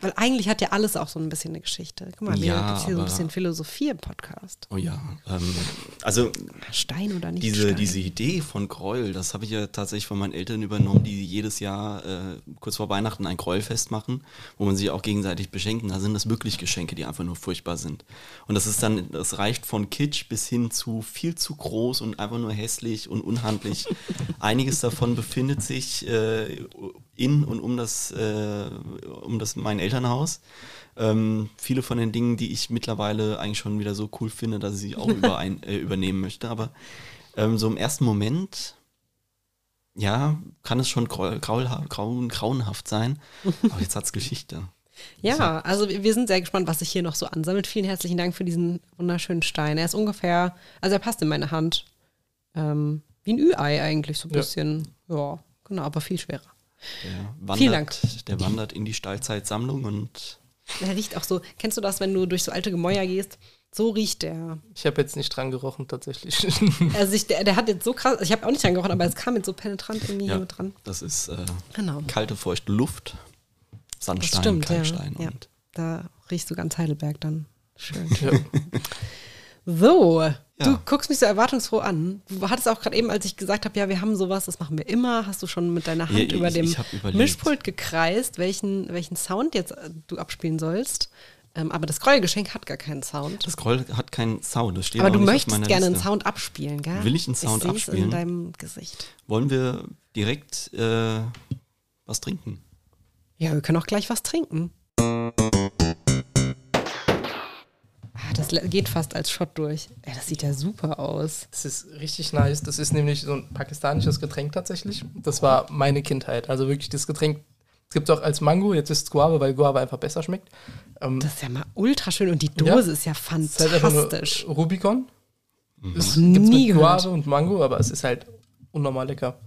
A: Weil eigentlich hat ja alles auch so ein bisschen eine Geschichte. Guck mal, wir
B: Ja,
A: haben jetzt hier so ein bisschen Philosophie im Podcast.
B: oh ja. Ähm, also
A: Stein oder nicht
B: diese,
A: Stein?
B: diese Idee von Gräuel, das habe ich ja tatsächlich von meinen Eltern übernommen, die jedes Jahr äh, kurz vor Weihnachten ein Gräuelfest machen, wo man sich auch gegenseitig beschenken. Da sind das wirklich Geschenke, die einfach nur furchtbar sind. Und das ist dann, das reicht von Kitsch bis hin zu viel zu groß und einfach nur hässlich und unhandlich. [LAUGHS] Einiges davon befindet sich äh, in und um das, äh, um das mein Elternhaus. Ähm, viele von den Dingen, die ich mittlerweile eigentlich schon wieder so cool finde, dass ich sie auch [LAUGHS] überein, äh, übernehmen möchte. Aber ähm, so im ersten Moment, ja, kann es schon graul, graulha- grauen, grauenhaft sein. Aber jetzt hat's Geschichte.
A: Ja, also wir wir sind sehr gespannt, was sich hier noch so ansammelt. Vielen herzlichen Dank für diesen wunderschönen Stein. Er ist ungefähr, also er passt in meine Hand. Ähm, wie ein Ü-Ei eigentlich, so ein
C: Ja.
A: bisschen. Ja, genau, aber viel schwerer.
B: Der wandert,
A: Vielen Dank.
B: Der wandert in die Stallzeitsammlung und
A: Der riecht auch so, kennst du das, wenn du durch so alte Gemäuer gehst? So riecht der.
C: Ich habe jetzt nicht dran gerochen, tatsächlich. [LAUGHS]
A: Also ich, der, der hat jetzt so krass, ich habe auch nicht dran gerochen, aber es kam jetzt so penetrant irgendwie
B: ja,
A: hier mit dran.
B: das ist äh,
A: Genau.
B: kalte, feuchte Luft,
A: Das
B: Sandstein,
A: stimmt, ja.
B: Kalkstein
A: ja.
B: und
A: Da riechst du ganz Heidelberg dann. Schön.
C: ja.
A: So, du
B: Ja.
A: guckst mich so erwartungsfroh an. Du hattest auch gerade eben, als ich gesagt habe, ja, wir haben sowas, das machen wir immer, hast du schon mit deiner Hand
B: Ja,
A: über
B: ich-
A: dem
B: hab überlegt.
A: Mischpult gekreist, welchen, welchen Sound jetzt äh, du abspielen sollst. Ähm, aber das Gräuelgeschenk hat gar keinen Sound.
B: das Groll hat keinen Sound. Das steht
A: aber du möchtest gerne einen
B: Liste.
A: Sound abspielen, gell?
B: Will ich einen Sound
A: ich
B: abspielen?
A: in deinem Gesicht.
B: Wollen wir direkt äh, was trinken?
A: Ja, wir können auch gleich was trinken. Das geht fast als Shot durch. Ey, das sieht ja super aus.
C: Das ist richtig nice. Das ist nämlich so ein pakistanisches Getränk tatsächlich. Das war meine Kindheit. Also wirklich das Getränk. Es gibt es auch als Mango, jetzt ist es Guava, weil Guava einfach besser schmeckt. Ähm,
A: Das ist ja mal ultra schön und die
C: Ja.
A: Dose ist ja
C: es ist halt
A: fantastisch.
C: Rubicon. Es
A: Nie
C: gibt's mit. Guava und Mango, aber es ist halt unnormal lecker.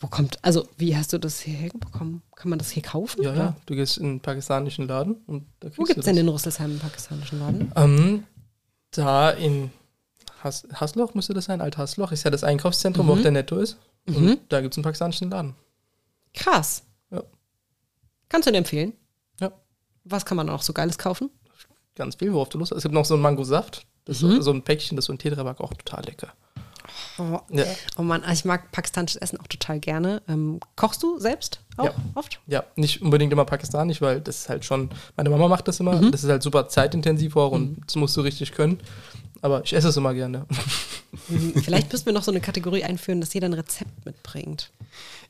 A: Wo kommt, also wie hast du das hierher bekommen? Kann man das hier kaufen?
C: Ja,
A: oder?
C: ja. Du gehst in einen pakistanischen Laden und da kriegst
A: Wo gibt es denn den Rüsselsheim im pakistanischen Laden?
C: Ähm, da in Has Hasloch müsste das sein, Alt-Hasloch, ist ja das Einkaufszentrum,
A: Mhm.
C: wo auch der Netto ist. Und da gibt es einen pakistanischen Laden.
A: Krass.
C: Ja.
A: Kannst du dir empfehlen?
C: Ja.
A: Was kann man noch so Geiles kaufen?
C: Ganz viel, worauf du Lust hast. Es gibt noch so einen Mangosaft. Das
A: Mhm.
C: ist so ein Päckchen, das ist so ein Tetrapack, auch total lecker.
A: Oh,
C: Ja.
A: oh Mann, ich mag pakistanisches Essen auch total gerne. Ähm, kochst du selbst auch
C: Ja.
A: oft?
C: Ja, nicht unbedingt immer pakistanisch, weil das ist halt schon, meine Mama macht das immer,
A: Mhm.
C: das ist halt super zeitintensiv auch und das musst du richtig können. Aber ich esse es immer gerne.
A: Vielleicht müssen wir noch so eine Kategorie einführen, dass jeder ein Rezept mitbringt.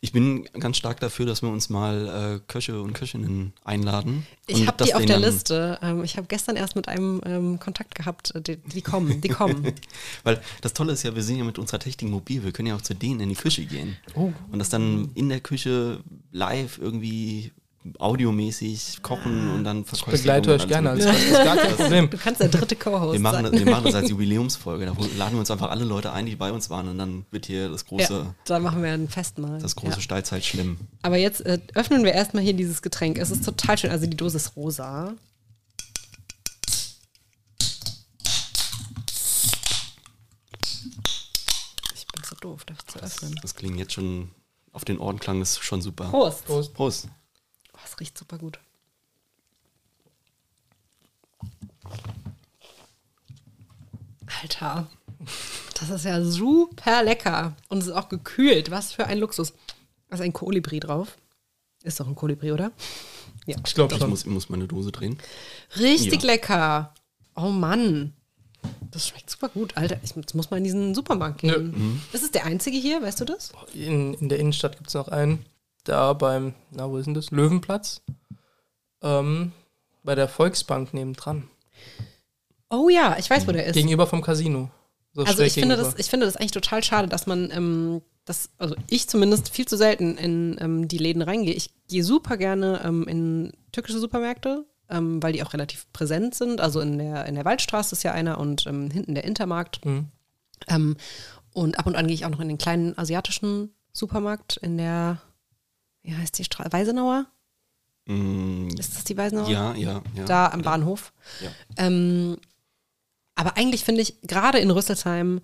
B: Ich bin ganz stark dafür, dass wir uns mal äh, Köche und Köchinnen einladen.
A: Ich habe die auf der Liste. Ähm, ich habe gestern erst mit einem ähm, Kontakt gehabt. äh, Die, die kommen, die kommen. [LAUGHS]
B: Weil das Tolle ist ja, wir sind ja mit unserer Technik mobil. Wir können ja auch zu denen in die Küche gehen.
C: Oh.
B: Und das dann in der Küche live irgendwie audiomäßig kochen und dann
C: Ich
B: Verköstigung
C: begleite euch gerne.
B: Mögliche.
C: Das ist gar kein Problem.
A: Du kannst der dritte Co-Host
B: Wir machen,
A: sein.
B: das, wir machen das als [LAUGHS] Jubiläumsfolge. Da laden wir uns einfach alle Leute ein, die bei uns waren. Und dann wird hier das große,
A: ja, da machen wir ein Fest mal.
B: das große
A: Ja.
B: Steilzeit schlimm.
A: Aber jetzt äh, öffnen wir erstmal hier dieses Getränk. Es ist total schön. Also die Dose ist rosa. Ich bin so doof, das zu
B: Das,
A: öffnen.
B: das klingt jetzt schon, auf den Ohren klang das schon super.
A: Prost.
C: Prost.
B: Prost.
A: Es riecht super gut. Alter, das ist ja super lecker. Und es ist auch gekühlt. Was für ein Luxus. Da ist ein Kolibri drauf. Ist doch ein Kolibri, oder? Ja.
C: Ich glaube
B: Ich
C: schon.
B: muss, ich muss meine Dose drehen.
A: Richtig
B: Ja.
A: lecker. Oh Mann. Das schmeckt super gut. Alter, ich jetzt muss mal in diesen Supermarkt
C: Ja.
A: gehen. Ist es der einzige hier, weißt du das?
C: In, in der Innenstadt gibt es noch einen. Da beim, na, wo ist denn das? Löwenplatz. Ähm, bei der Volksbank nebendran.
A: Oh ja, ich weiß, wo der ist.
C: Gegenüber vom Casino. So
A: Also ich finde,
C: gegenüber.
A: das, ich finde das eigentlich total schade, dass man, ähm, das, also ich zumindest viel zu selten in ähm, die Läden reingehe. Ich gehe super gerne ähm, in türkische Supermärkte, ähm, weil die auch relativ präsent sind. Also in der, in der Waldstraße ist ja einer und ähm, hinten der Intermarkt.
C: Mhm.
A: Ähm, und ab und an gehe ich auch noch in den kleinen asiatischen Supermarkt in der, wie heißt die Straße? Weisenauer?
B: Mm,
A: Ist das die Weisenauer?
B: ja, ja, ja.
A: da am Bahnhof.
B: Ja.
A: Ähm, aber eigentlich finde ich, gerade in Rüsselsheim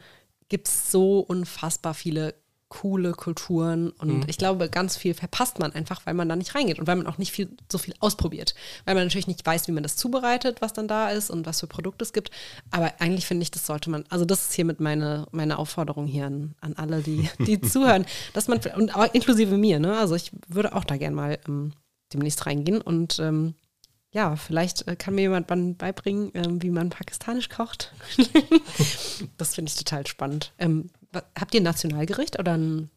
A: gibt es so unfassbar viele coole Kulturen und
C: Mhm.
A: ich glaube, ganz viel verpasst man einfach, weil man da nicht reingeht und weil man auch nicht viel, so viel ausprobiert. Weil man natürlich nicht weiß, wie man das zubereitet, was dann da ist und was für Produkte es gibt. Aber eigentlich finde ich, das sollte man, also das ist hiermit meine, meine Aufforderung hier an, an alle, die, [LAUGHS] die zuhören, dass man, und auch inklusive mir, ne? Also ich würde auch da gern mal ähm, demnächst reingehen und ähm, ja, vielleicht äh, kann mir jemand dann beibringen, ähm, wie man pakistanisch kocht. [LAUGHS] das finde ich total spannend. Ähm, habt ihr ein Nationalgericht oder ein,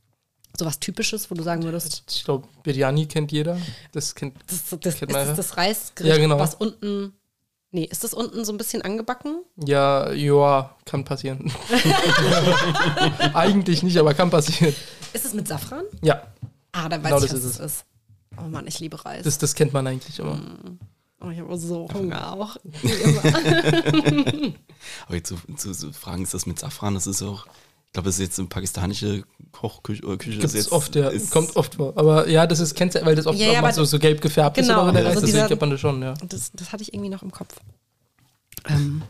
A: sowas Typisches, wo du sagen würdest,
C: Ich glaube, Biryani kennt jeder. Das kennt.
A: das, das, das,
C: Kennt
A: ist
C: man ja.
A: das das Reisgericht,
C: Ja, genau.
A: was unten, nee, ist das unten so ein bisschen angebacken?
C: Ja, ja, kann passieren. [LAUGHS] Eigentlich nicht, aber kann passieren.
A: Ist es mit Safran?
C: Ja,
A: Ah, dann weiß
C: Genau
A: ich,
C: das
A: was
C: ist
A: es ist. Oh Mann, ich liebe Reis.
C: das, das kennt man eigentlich immer.
A: oh, ich habe so Hunger auch. Wie [LAUGHS] immer. [LAUGHS]
B: Aber jetzt zu, zu, zu fragen, ist das mit Safran? Das ist auch, ich glaube, das ist jetzt eine pakistanische Kochküche. Oder Küche,
C: Gibt
B: das
C: es
B: jetzt
C: oft, ja.
B: ist,
C: Kommt oft vor. Aber ja, das ist, kennst du, weil das oft
A: Ja, ja, aber-
C: so, so gelb gefärbt ist
A: Genau,
C: oder der
A: also
C: Reis, deswegen
A: dieser-
C: kennt man das schon, ja.
A: Und das, das hatte ich irgendwie noch im Kopf. Ähm,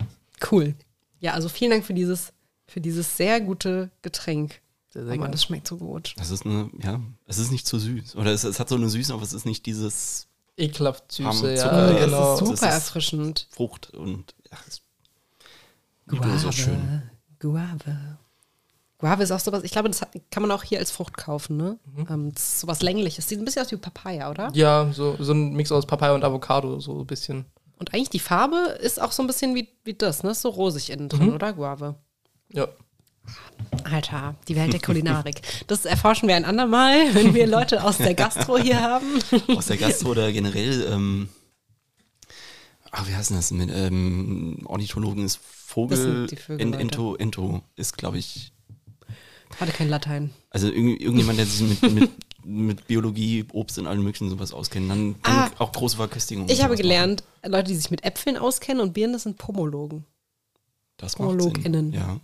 A: cool. Ja, also vielen Dank für dieses, für dieses sehr gute Getränk.
C: Sehr,
A: Oh
C: sehr
A: Mann,
C: gerne.
A: das schmeckt so gut.
B: Das ist eine, ja, es ist nicht zu süß. Oder es, es hat so eine Süße, aber es ist nicht dieses
C: Ekelhaft süße, ja,
B: Zucker, ja,
C: genau.
B: das
A: super
B: ist-
A: erfrischend.
B: Frucht und ja, es, ist schön.
A: Guave. Guave ist auch sowas, ich glaube, das hat, kann man auch hier als Frucht kaufen, ne?
C: Mhm.
A: Ähm, das ist sowas längliches. Sieht ein bisschen aus wie Papaya, oder?
C: Ja, so, so ein Mix aus Papaya und Avocado, so ein bisschen.
A: Und eigentlich die Farbe ist auch so ein bisschen wie, wie das, ne? Ist so rosig innen drin,
C: Mhm.
A: oder? Guave.
C: Ja.
A: Alter, die Welt der [LAUGHS] Kulinarik. Das erforschen wir ein andermal, wenn wir Leute aus der Gastro hier haben.
B: Aus der Gastro oder generell, ähm, ah, wie heißt das? Mit, ähm, Ornithologen ist
A: Das
B: Vogel,
A: sind die Vögel.
B: Ento, Ento ist, glaube ich,
A: Hatte kein Latein.
B: also irgend, irgendjemand, der sich mit, mit, mit Biologie, Obst und allem möglichen sowas auskennt. Dann, dann
A: Ah.
B: auch große Verköstigung.
A: Ich habe gelernt, Leute, die sich mit Äpfeln auskennen und Birnen, das sind Pomologen.
B: Das. Sinn. Ja,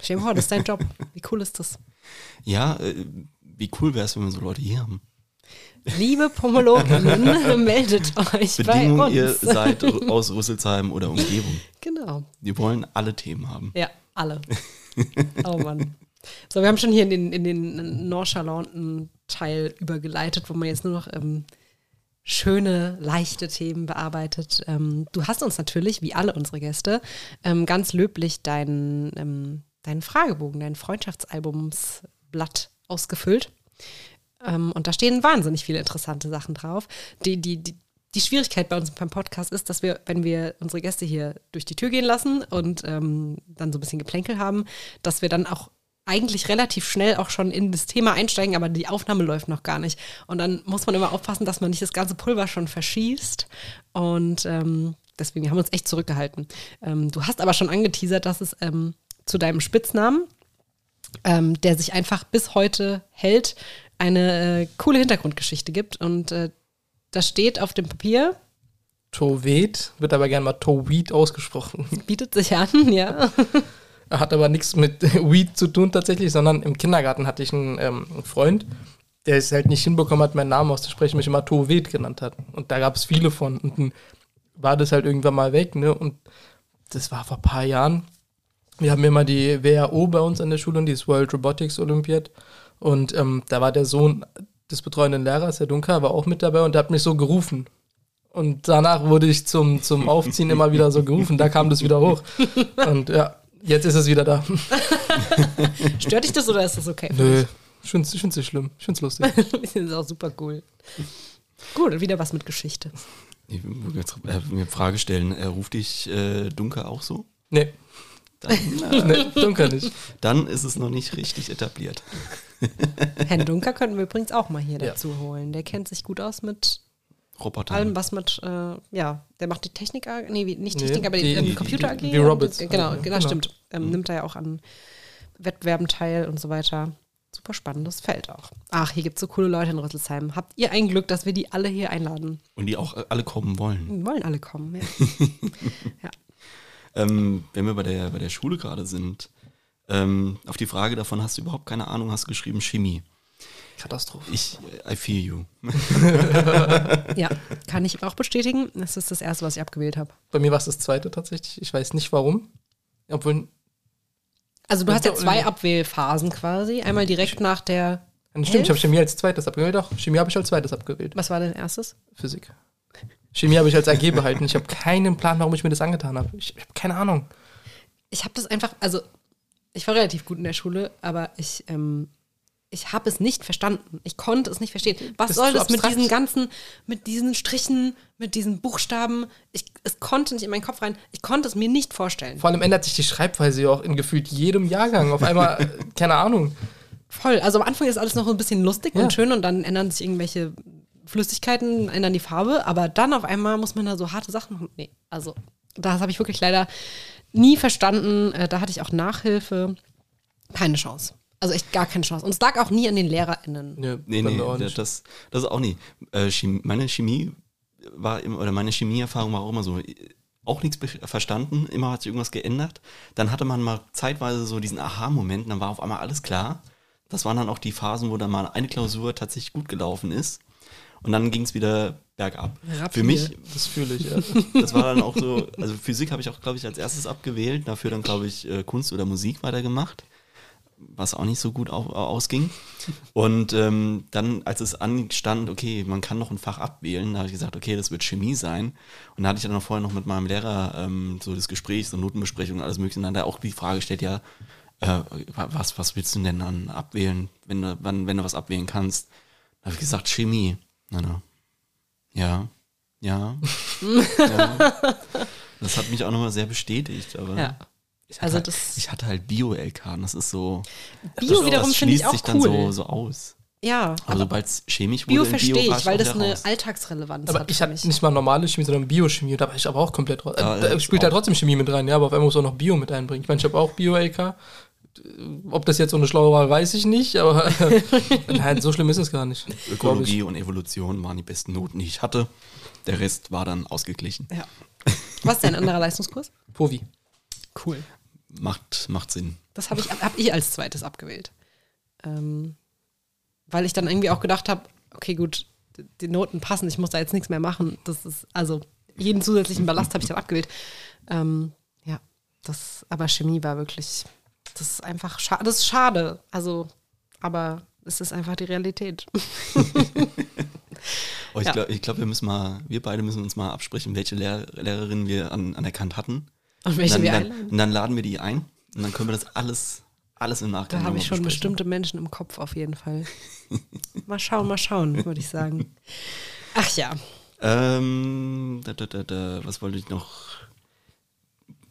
A: Stell dir vor, das ist dein Job. Wie cool ist das?
B: ja äh, wie cool wäre es, wenn wir so Leute hier haben.
A: Liebe PomologInnen, [LAUGHS] meldet euch bei
B: Bedingung,
A: uns.
B: ihr seid aus Rüsselsheim oder Umgebung.
A: genau.
B: Wir wollen alle Themen haben.
A: Ja, alle. Oh Mann. So, wir haben schon hier in den, in den nonchalanten Teil übergeleitet, wo man jetzt nur noch ähm, schöne, leichte Themen bearbeitet. Ähm, du hast uns natürlich, wie alle unsere Gäste, ähm, ganz löblich deinen, ähm, deinen Fragebogen, dein Freundschaftsalbumsblatt ausgefüllt. Ähm, und da stehen wahnsinnig viele interessante Sachen drauf. Die, die, die, die Schwierigkeit bei uns beim Podcast ist, dass wir, wenn wir unsere Gäste hier durch die Tür gehen lassen und ähm, dann so ein bisschen Geplänkel haben, dass wir dann auch eigentlich relativ schnell auch schon in das Thema einsteigen, aber die Aufnahme läuft noch gar nicht. Und dann muss man immer aufpassen, dass man nicht das ganze Pulver schon verschießt. Und ähm, deswegen haben wir uns echt zurückgehalten. Ähm, du hast aber schon angeteasert, dass es ähm, zu deinem Spitznamen, ähm, der sich einfach bis heute hält, eine äh, coole Hintergrundgeschichte gibt. Und äh, da steht auf dem Papier,
C: Tovet wird aber gerne mal Toweed ausgesprochen. [LAUGHS]
A: bietet sich an, [LAUGHS] ja.
C: Hat aber nichts mit [LAUGHS] Weed zu tun tatsächlich, sondern im Kindergarten hatte ich einen, ähm, einen Freund, der es halt nicht hinbekommen hat, meinen Namen auszusprechen, mich immer Tovet genannt hat. Und da gab es viele von. Und dann war das halt irgendwann mal weg, ne? Und das war vor ein paar Jahren. Wir haben immer die WHO bei uns an der Schule und die ist World Robotics Olympiad. Und ähm, da war der Sohn des betreuenden Lehrers, Herr Dunker, war auch mit dabei und der hat mich so gerufen. Und danach wurde ich zum, zum Aufziehen immer wieder so gerufen. Da kam das wieder hoch. Und ja, jetzt ist es wieder da. [LAUGHS]
A: Stört dich das oder ist das okay?
C: Nö, ich finde es nicht schlimm. Ich finde es lustig. [LAUGHS]
A: das ist auch super cool. Gut, wieder was mit Geschichte.
B: Ich will jetzt äh, mir eine Frage stellen. Äh, ruft dich äh, Dunker auch so?
C: Nee,
B: Dann, äh, [LAUGHS]
C: nee, Dunker nicht.
B: dann ist es noch nicht richtig etabliert. [LAUGHS]
A: Herrn Dunker könnten wir übrigens auch mal hier
C: Ja.
A: dazu holen. Der kennt sich gut aus mit
B: Roboter.
A: allem, was mit, äh, ja, der macht die Technik nee, wie- nicht
C: Nee,
A: Technik, aber die,
C: die-
A: ähm,
B: die-
A: Computer AG.
C: die- die
A: und-
C: Robots
A: Genau,
C: halt,
A: genau,
C: ne? Genau.
A: stimmt. Ähm, Nimmt er ja auch an Wettbewerben teil und so weiter. Super spannendes Feld auch. Ach, hier gibt es so coole Leute in Rüsselsheim. Habt ihr ein Glück, dass wir die alle hier einladen?
B: Und die auch alle kommen wollen.
A: Wollen alle kommen, ja. [LAUGHS] ja.
B: Ähm, wenn wir bei der, bei der Schule gerade sind, ähm, auf die Frage davon, hast du überhaupt keine Ahnung, hast du geschrieben Chemie.
C: Katastrophe.
B: Ich, I feel you.
A: Ja, kann ich auch bestätigen. Das ist das erste, was ich abgewählt habe.
C: Bei mir war es das zweite tatsächlich. Ich weiß nicht warum. Obwohl,
A: Also du hast ja zwei. Abwählphasen quasi. Einmal direkt nach der,
C: stimmt, ich habe
A: Elf?
C: Chemie als zweites abgewählt. Doch, Chemie habe ich als zweites abgewählt.
A: was war denn erstes?
C: Physik. Chemie habe ich als AG behalten. Ich habe keinen Plan, warum ich mir das angetan habe. Ich, ich habe keine Ahnung.
A: Ich habe das einfach, also ich war relativ gut in der Schule, aber ich, ähm, ich habe es nicht verstanden. Ich konnte es nicht verstehen. Was
C: Das
A: soll das mit
C: abstrakt.
A: diesen ganzen, mit diesen Strichen, mit diesen Buchstaben? Ich, es konnte nicht in meinen Kopf rein. Ich konnte es mir nicht vorstellen.
C: Vor allem ändert sich die Schreibweise ja auch in gefühlt jedem Jahrgang. Auf einmal, [LAUGHS] keine Ahnung.
A: Voll. Also am Anfang ist alles noch ein bisschen lustig
C: Ja.
A: und schön und dann ändern sich irgendwelche Flüssigkeiten, ändern die Farbe, aber dann auf einmal muss man da so harte Sachen machen. Nee, also das habe ich wirklich leider nie verstanden. Äh, Da hatte ich auch Nachhilfe. Keine Chance. Also echt gar keine Chance. Und es lag auch nie an den LehrerInnen.
C: Nee,
B: Nee, nee, das, das ist auch nie. Äh, Chemie, meine Chemie war immer, oder meine Chemieerfahrung war auch immer so, auch nichts verstanden, immer hat sich irgendwas geändert. Dann hatte man mal zeitweise so diesen Aha-Moment, dann war auf einmal alles klar. Das waren dann auch die Phasen, wo dann mal eine Klausur tatsächlich gut gelaufen ist. Und dann ging es wieder bergab.
A: Rapide.
B: Für mich,
C: Das fühle ich, ja. [LAUGHS]
B: das war dann auch so, also Physik habe ich auch, glaube ich, als erstes abgewählt, dafür dann, glaube ich, äh, Kunst oder Musik weitergemacht, was auch nicht so gut au ausging. Und ähm, dann, als es anstand, okay, man kann noch ein Fach abwählen, da habe ich gesagt, okay, das wird Chemie sein. Und da hatte ich dann noch vorher noch mit meinem Lehrer ähm, so das Gespräch, so Notenbesprechung und alles mögliche. Und dann hat er auch die Frage gestellt, ja, äh, was, was willst du denn dann abwählen, wenn du, wann, wenn du was abwählen kannst? Da habe ich gesagt, Chemie. Na, na. Ja, ja. [LAUGHS] ja. Das hat mich auch nochmal sehr bestätigt, aber
A: Ja.
B: ich, hatte
A: Also
B: halt,
A: das-
B: ich hatte halt Bio-LK und das ist so.
A: Bio
B: das,
A: wiederum finde ich
B: schließt
A: auch
B: sich dann
A: cool.
B: so, so aus.
A: Ja,
B: Aber sobald es chemisch wurde,
A: Bio
B: in
A: verstehe
B: war
A: ich, weil das eine
B: raus.
A: Alltagsrelevanz
C: Aber
A: hat.
C: ich hatte nicht mal normale Chemie, sondern Biochemie. Da war ich aber auch komplett. Äh,
B: Ja,
C: da
B: das
C: spielt halt
B: auch.
C: trotzdem Chemie mit rein, ja, aber auf einmal muss auch noch Bio mit einbringen. Ich meine, ich habe auch Bio-LK. Ob das jetzt so eine schlaue Wahl, weiß ich nicht, aber [LAUGHS] nein, so schlimm ist es gar nicht.
B: Ökologie und Evolution waren die besten Noten, die ich hatte. Der Rest war dann ausgeglichen.
A: Ja. Was ist dein anderer Leistungskurs?
C: Povi.
A: Cool.
B: Macht, macht Sinn.
A: Das habe ich, hab ich als zweites abgewählt. Ähm, weil ich dann irgendwie auch gedacht habe, okay, gut, die Noten passen, ich muss da jetzt nichts mehr machen. Das ist, also, jeden zusätzlichen Ballast habe ich dann abgewählt. Ähm, ja, das, aber Chemie war wirklich, das ist einfach schade, das ist schade. Also, aber es ist einfach die Realität. [LAUGHS]
B: Oh, ich
A: Ja.
B: glaube, glaub, wir müssen mal, wir beide müssen uns mal absprechen, welche Lehr Lehrerinnen wir an, anerkannt hatten.
A: Und welche
B: dann,
A: wir
B: dann,
A: einladen.
B: und dann laden wir die ein und dann können wir das alles, alles im Nachgang
A: Da habe ich schon
B: besprechen.
A: bestimmte Menschen im Kopf auf jeden Fall. [LAUGHS] Mal schauen, mal schauen, würde ich sagen. [LAUGHS] Ach ja.
B: Ähm, da, da, da, was wollte ich noch?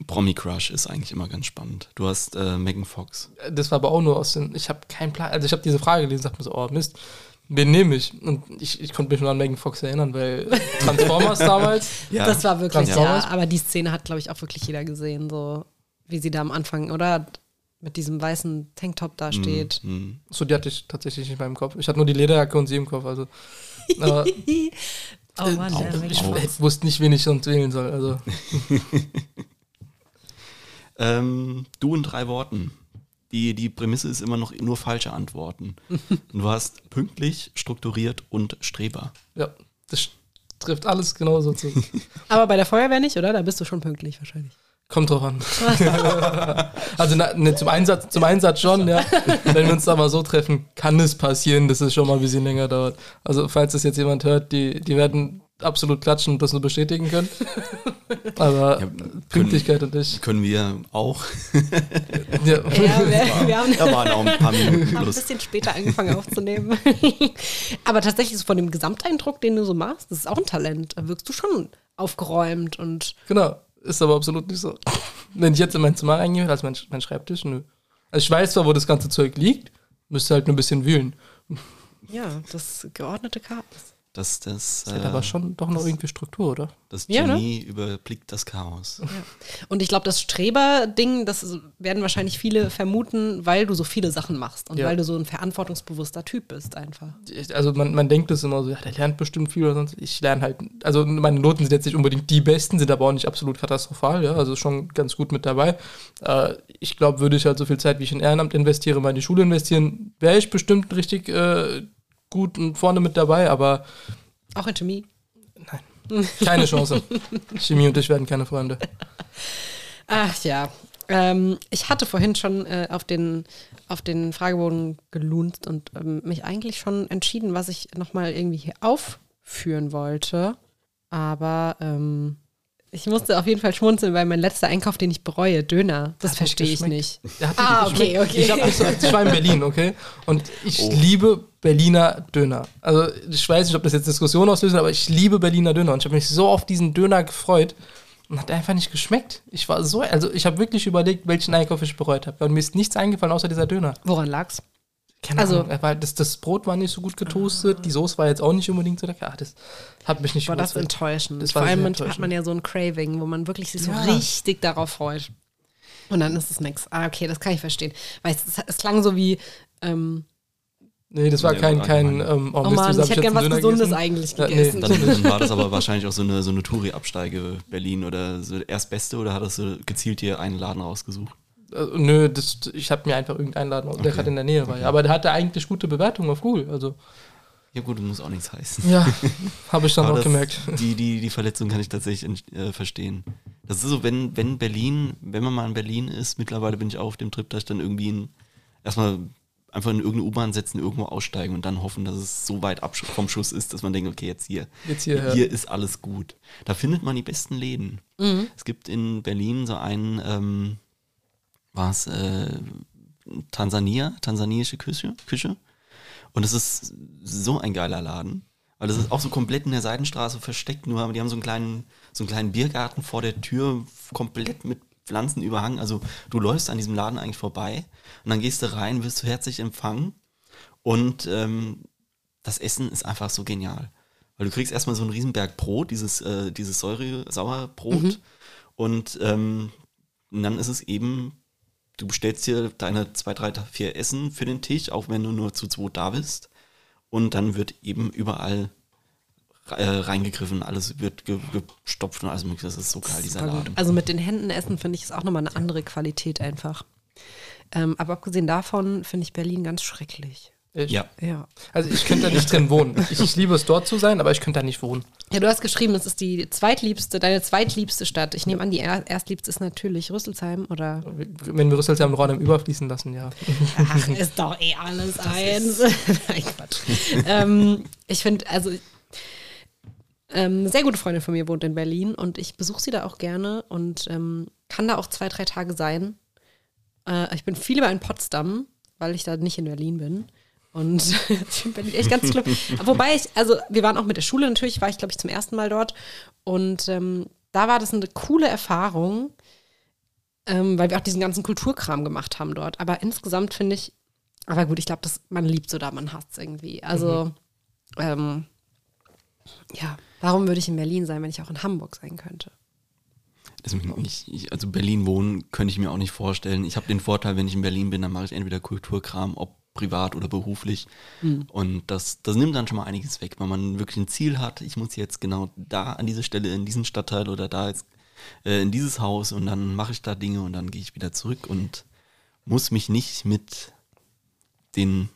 B: Promi Crush ist eigentlich immer ganz spannend. Du hast äh, Megan Fox.
C: Das war aber auch nur aus den. Ich habe keinen Plan. Also ich habe diese Frage gelesen und dachte mir so, oh Mist, wen nehme ich? Und ich, ich konnte mich nur an Megan Fox erinnern, weil [LAUGHS] Transformers damals.
B: Ja.
A: Das war wirklich, ja, aber die Szene hat, glaube ich, auch wirklich jeder gesehen, so wie sie da am Anfang, oder? Mit diesem weißen Tanktop da steht.
B: Mhm.
C: So, die hatte ich tatsächlich nicht in meinem Kopf. Ich hatte nur die Lederjacke und sie im Kopf. Also, [LAUGHS] aber
A: Oh Mann, Megan
C: ich
A: Fox.
C: wusste nicht, wen ich sonst wählen soll. Also, [LAUGHS]
B: Ähm, du in drei Worten. Die, die Prämisse ist immer noch nur falsche Antworten. [LAUGHS] Und du hast pünktlich, strukturiert und Streber.
C: ja, das trifft alles genauso zu. [LAUGHS]
A: Aber bei der Feuerwehr nicht, oder? Da bist du schon pünktlich wahrscheinlich.
C: Kommt drauf an. [LAUGHS] also na, ne, zum, Einsatz, zum Einsatz schon, ja. Wenn wir uns da mal so treffen, kann es passieren, dass es schon mal ein bisschen länger dauert. Also falls das jetzt jemand hört, die, die werden absolut klatschen und das nur bestätigen können. [LAUGHS] Aber
B: Ja,
C: Pünktlichkeit und ich.
B: Können wir auch.
C: Ja. [LAUGHS]
A: Ja, wir, wir haben
B: Da waren auch ein paar Minuten [LAUGHS]
A: haben ein bisschen später angefangen aufzunehmen. Aber tatsächlich so von dem Gesamteindruck, den du so machst, das ist auch ein Talent. Da wirkst du schon aufgeräumt und
C: Genau, ist aber absolut nicht so. Wenn ich jetzt in mein Zimmer reingehe, also mein, mein Schreibtisch, nö. Also ich weiß zwar, wo das ganze Zeug liegt, müsste halt nur ein bisschen wühlen.
A: ja, das geordnete Chaos.
B: Das, das,
C: Das hat
B: äh,
C: aber schon doch noch irgendwie Struktur, oder?
B: das
A: Ja, ne?
B: Genie überblickt das Chaos.
A: Und ich glaube, das Streber-Ding, das werden wahrscheinlich viele vermuten, weil du so viele Sachen machst und
C: Ja.
A: weil du so ein verantwortungsbewusster Typ bist einfach.
C: Also man, man denkt das immer so, ja, der lernt bestimmt viel oder sonst. Ich lerne halt, also meine Noten sind jetzt nicht unbedingt die besten, sind aber auch nicht absolut katastrophal, ja, also schon ganz gut mit dabei. Äh, ich glaube, würde ich halt so viel Zeit, wie ich in Ehrenamt investiere, mal in die Schule investieren, wäre ich bestimmt richtig äh, gut und vorne mit dabei, aber
A: Auch in Chemie.
C: keine Chance. Chemie und ich werden keine Freunde.
A: Ach ja. Ähm, ich hatte vorhin schon äh, auf, den, auf den Fragebogen gelunzt und ähm, mich eigentlich schon entschieden, was ich nochmal irgendwie hier aufführen wollte. Aber ähm, ich musste auf jeden Fall schmunzeln, weil mein letzter Einkauf, den ich bereue, Döner, das
C: Hat
A: verstehe ich nicht. Ah, okay, okay.
C: Ich, hab ich war in Berlin, okay? Und ich
B: Oh.
C: liebe Berliner Döner. Also ich weiß nicht, ob das jetzt Diskussion auslöst, aber ich liebe Berliner Döner. Und ich habe mich so auf diesen Döner gefreut und hat einfach nicht geschmeckt. Ich war so, also ich habe wirklich überlegt, welchen Einkauf ich bereut habe. Und mir ist nichts eingefallen, außer dieser Döner.
A: Woran lag's?
C: Keine
A: Also-
C: Ahnung, weil das, das Brot war nicht so gut getoastet, die Soße war jetzt auch nicht unbedingt so lecker. Ah, das hat mich nicht
A: War das enttäuschend?
C: Das
A: Vor
C: war
A: allem manchmal hat
C: enttäuschend.
A: man ja so ein Craving, wo man wirklich sich so
C: Ja.
A: richtig darauf freut. Und dann ist es nix. Ah, okay, das kann ich verstehen. Weil es, es klang so wie, ähm,
C: Nee, das war
B: Nee,
C: kein, kein, ähm, oh,
A: oh Mann, ich hätte gern was Gesundes
C: gegessen?
A: eigentlich
C: Ja, nee,
A: gegessen.
B: Dann, dann war das aber wahrscheinlich auch so eine, so eine Touri-Absteige Berlin oder so Erstbeste oder hattest du gezielt dir einen Laden rausgesucht?
C: Äh, nö, das, ich habe mir einfach irgendeinen Laden, der
B: Okay.
C: gerade in der Nähe war. Ja. Aber der hatte eigentlich gute Bewertungen auf Google. Also,
B: Ja gut, das muss auch nichts heißen.
C: ja, [LAUGHS] habe ich dann auch
B: das,
C: gemerkt.
B: Die, die, die Verletzung kann ich tatsächlich äh, verstehen. Das ist so, wenn, wenn Berlin, wenn man mal in Berlin ist, mittlerweile bin ich auch auf dem Trip, dass ich dann irgendwie in, erstmal einfach in irgendeine U-Bahn setzen, irgendwo aussteigen und dann hoffen, dass es so weit ab vom Schuss ist, dass man denkt, okay, jetzt hier.
C: Jetzt hier, ja.
B: Hier ist alles gut. Da findet man die besten Läden.
A: Mhm.
B: Es gibt in Berlin so einen, ähm, was, äh, Tansania, tansanische Küche, Küche. Und es ist so ein geiler Laden. Weil das ist auch so komplett in der Seitenstraße versteckt, nur aber die haben so einen kleinen, so einen kleinen Biergarten vor der Tür, komplett mit Pflanzen überhangen. Also du läufst an diesem Laden eigentlich vorbei und dann gehst du rein, wirst du herzlich empfangen. Und ähm, das Essen ist einfach so genial. Weil du kriegst erstmal so einen Riesenberg Brot, dieses, äh, dieses Säure-Sauerbrot. Und, ähm, und dann ist es eben, du bestellst dir deine zwei, drei, vier Essen für den Tisch, auch wenn du nur zu zweit da bist. Und dann wird eben überall äh, reingegriffen, alles wird ge gestopft und alles mögliche. Das ist so geil, dieser. Laden.
A: Also mit den Händen essen finde ich ist auch nochmal eine andere Qualität einfach. Ähm, aber abgesehen davon finde ich Berlin ganz schrecklich.
C: Ich,
B: Ja.
A: Ja.
C: Also ich könnte da nicht drin wohnen. Ich, ich liebe es dort zu sein, aber ich könnte da nicht wohnen.
A: Ja, du hast geschrieben, es ist die zweitliebste, deine zweitliebste Stadt. Ich nehme an, die er erstliebste ist natürlich Rüsselsheim oder.
C: Wenn wir Rüsselsheim und Rotterdam überfließen lassen, ja.
A: Ach, ist doch eh alles eins. [LAUGHS] Nein, Quatsch. ähm, ich finde, also ähm, eine sehr gute Freundin von mir wohnt in Berlin und ich besuche sie da auch gerne und ähm, kann da auch zwei, drei Tage sein. Äh, ich bin viel über in Potsdam, weil ich da nicht in Berlin bin. Und [LAUGHS] ich echt ganz schlimm. Wobei ich, also wir waren auch mit der Schule natürlich, war ich glaube ich zum ersten Mal dort. Und ähm, da war das eine coole Erfahrung, ähm, weil wir auch diesen ganzen Kulturkram gemacht haben dort. Aber insgesamt finde ich, aber gut, ich glaube, man liebt so da, man hasst es irgendwie. Also, mhm. ähm, ja, warum würde ich in Berlin sein, wenn ich auch in Hamburg sein könnte?
B: Ich, ich, also Berlin wohnen könnte ich mir auch nicht vorstellen. Ich habe den Vorteil, wenn ich in Berlin bin, dann mache ich entweder Kulturkram, ob privat oder beruflich. Mhm. Und das, das nimmt dann schon mal einiges weg, weil man wirklich ein Ziel hat. Ich muss jetzt genau da an dieser Stelle, in diesen Stadtteil oder da jetzt äh, in dieses Haus und dann mache ich da Dinge und dann gehe ich wieder zurück und muss mich nicht mit den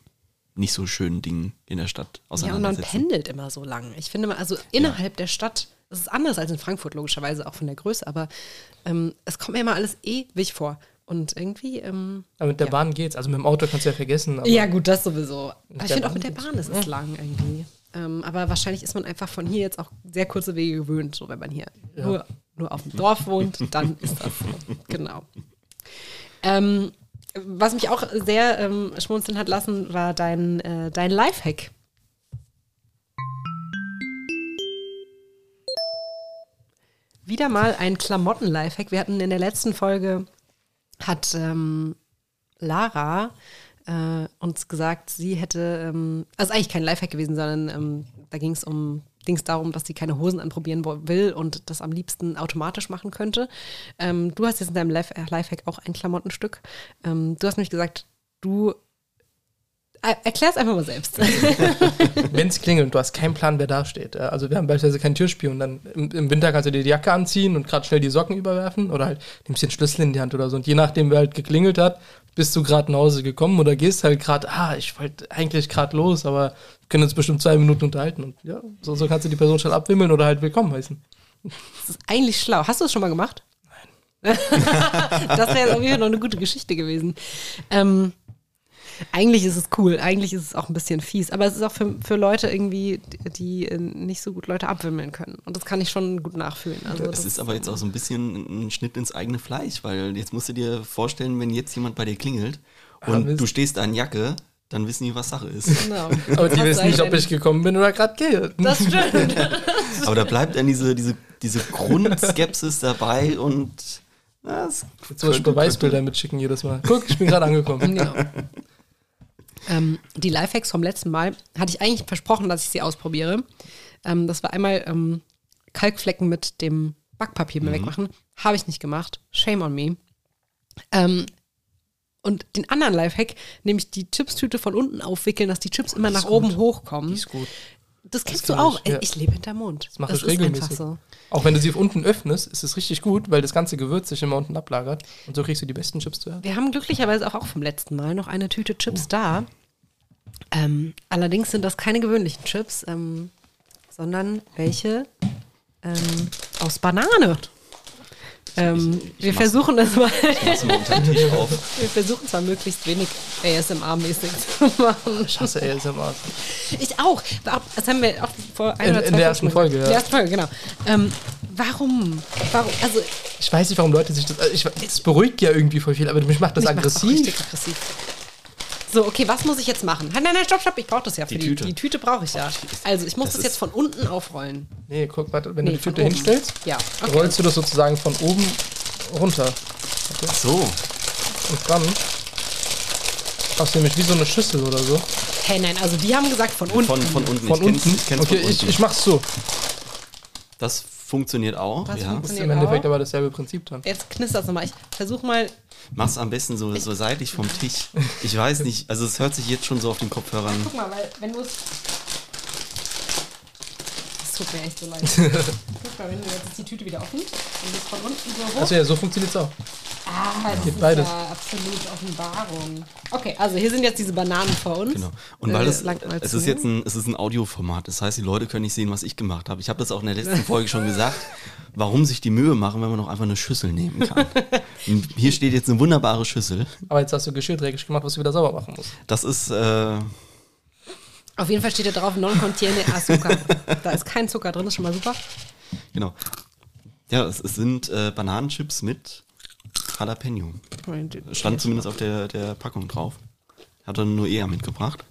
B: nicht so schönen Dingen in der Stadt auseinandersetzen.
A: Ja, und man pendelt immer so lang. Ich finde mal, also innerhalb ja. der Stadt, das ist anders als in Frankfurt logischerweise, auch von der Größe, aber ähm, es kommt mir immer alles ewig vor. Und irgendwie. Ähm,
C: aber mit der ja. Bahn geht's. Also mit dem Auto kannst du ja vergessen.
A: ja, gut, das sowieso. Aber ich finde auch mit der Bahn ist es ja. lang irgendwie. Ähm, aber wahrscheinlich ist man einfach von hier jetzt auch sehr kurze Wege gewöhnt, so wenn man hier ja. nur, nur auf dem Dorf wohnt, dann ist das so. [LAUGHS] Genau. Ähm, was mich auch sehr ähm, schmunzeln hat lassen, war dein, äh, dein Lifehack. Wieder mal ein Klamotten-Lifehack. Wir hatten in der letzten Folge, hat ähm, Lara äh, uns gesagt, sie hätte, ähm, also eigentlich kein Lifehack gewesen, sondern ähm, da ging es um ging darum, dass sie keine Hosen anprobieren will und das am liebsten automatisch machen könnte. Ähm, du hast jetzt in deinem Life Lifehack auch ein Klamottenstück. Ähm, du hast nämlich gesagt, du äh, Erklär es einfach mal selbst. [LAUGHS]
C: Wenn es klingelt und du hast keinen Plan, wer da steht. Also wir haben beispielsweise kein Türspiel und dann im, im, Winter kannst du dir die Jacke anziehen und gerade schnell die Socken überwerfen oder halt nimmst den Schlüssel in die Hand oder so. Und je nachdem, wer halt geklingelt hat, bist du gerade nach Hause gekommen oder gehst halt gerade, ah, ich wollte eigentlich gerade los, aber wir können uns bestimmt zwei Minuten unterhalten. Und ja, so, so kannst du die Person schnell abwimmeln oder halt willkommen heißen.
A: Das ist eigentlich schlau. Hast du das schon mal gemacht? Nein. [LAUGHS] das wäre auf jeden Fall noch eine gute Geschichte gewesen. Ähm, eigentlich ist es cool, eigentlich ist es auch ein bisschen fies, aber es ist auch für, für Leute irgendwie, die nicht so gut Leute abwimmeln können. Und das kann ich schon gut nachfühlen.
B: Also es ist aber jetzt auch so ein bisschen ein Schnitt ins eigene Fleisch, weil jetzt musst du dir vorstellen, wenn jetzt jemand bei dir klingelt und ja, du stehst da in Jacke, dann wissen die, was Sache ist. Genau. [LAUGHS]
C: Aber die wissen nicht, ob ich gekommen bin oder gerade gehe.
A: Das [LAUGHS] stimmt.
B: aber da bleibt dann diese, diese, diese Grundskepsis dabei und
C: das Zum Beispiel Beweisbilder mitschicken jedes Mal. Guck, ich bin gerade angekommen. Ja.
A: Ähm, die Lifehacks vom letzten Mal hatte ich eigentlich versprochen, dass ich sie ausprobiere. Ähm, das war einmal ähm, Kalkflecken mit dem Backpapier mhm. wegmachen. Habe ich nicht gemacht. Shame on me. Ähm, und den anderen Lifehack, nämlich die Chipstüte von unten aufwickeln, dass die Chips immer nach gut. oben hochkommen. Die ist gut. Das kennst das du auch. Ich, ja. ich lebe hinter Mond.
C: Das mache ich regelmäßig. So. Auch wenn du sie unten öffnest, ist es richtig gut, weil das ganze Gewürz sich immer unten ablagert. Und so kriegst du die besten Chips zuerst.
A: Wir haben glücklicherweise auch, auch vom letzten Mal noch eine Tüte Chips oh. da. Ähm, allerdings sind das keine gewöhnlichen Chips, ähm, sondern welche ähm, aus Banane. Ähm, ich, ich wir versuchen es mal. [LAUGHS] wir versuchen zwar möglichst wenig ASMR-mäßig [LAUGHS] zu machen.
C: Ich hasse ASMR.
A: Ich auch. Das haben wir auch vor
C: einer in, in der ersten Folge. Ja.
A: Der ersten Folge, genau. Ähm, warum? Warum? Also
C: ich weiß nicht, warum Leute sich das. Also ich, das beruhigt ja irgendwie voll viel, aber mich macht das mich aggressiv. Macht richtig aggressiv.
A: So, okay, was muss ich jetzt machen? Nein, nein, stopp, stopp, ich brauche das ja für die, Tüte. Die Tüte brauche ich ja. Also, ich muss das, das jetzt von unten aufrollen.
C: Nee, guck, warte, wenn nee, du die Tüte hinstellst,
A: ja,
C: okay. rollst du das sozusagen von oben runter.
B: Okay. Ach so.
C: Und dann machst du nämlich wie so eine Schüssel oder so.
A: Hey, nein, also die haben gesagt von unten.
B: Von, von unten.
C: Von ich unten? Kenn's, ich kenn's okay, von unten. Ich, ich mach's so.
B: Das funktioniert auch.
C: Das ja. funktioniert das ist im Endeffekt auch. aber dasselbe Prinzip dann.
A: Jetzt knistert es nochmal. Ich versuch mal
B: Mach's am besten so, so seitlich vom Tisch. Ich weiß nicht, also es hört sich jetzt schon so auf den Kopfhörern.
A: Guck mal, weil wenn du es. Das tut mir echt so leid. [LAUGHS] Guck mal, wenn du jetzt ist die Tüte wieder offen und es von unten so hoch.
C: Achso, ja, so funktioniert's auch.
A: Ah, das Geht ist beides. ja absolut Offenbarung. Okay, also hier sind jetzt diese Bananen vor uns.
B: Genau. Und weil das, es ist jetzt ein, es ist ein Audioformat, das heißt, die Leute können nicht sehen, was ich gemacht habe. Ich habe das auch in der letzten [LAUGHS] Folge schon gesagt, warum sich die Mühe machen, wenn man noch einfach eine Schüssel nehmen kann. [LAUGHS] hier steht jetzt eine wunderbare Schüssel.
C: Aber jetzt hast du Geschirrträger gemacht, was du wieder sauber machen musst.
B: Das ist, äh,
A: auf jeden Fall steht da drauf, non contiene azúcar. da ist kein Zucker drin, ist schon mal super.
B: Genau. Ja, es, es sind äh, Bananenchips mit Jalapeno. Stand zumindest auf der, der Packung drauf. Hat er nur eher mitgebracht.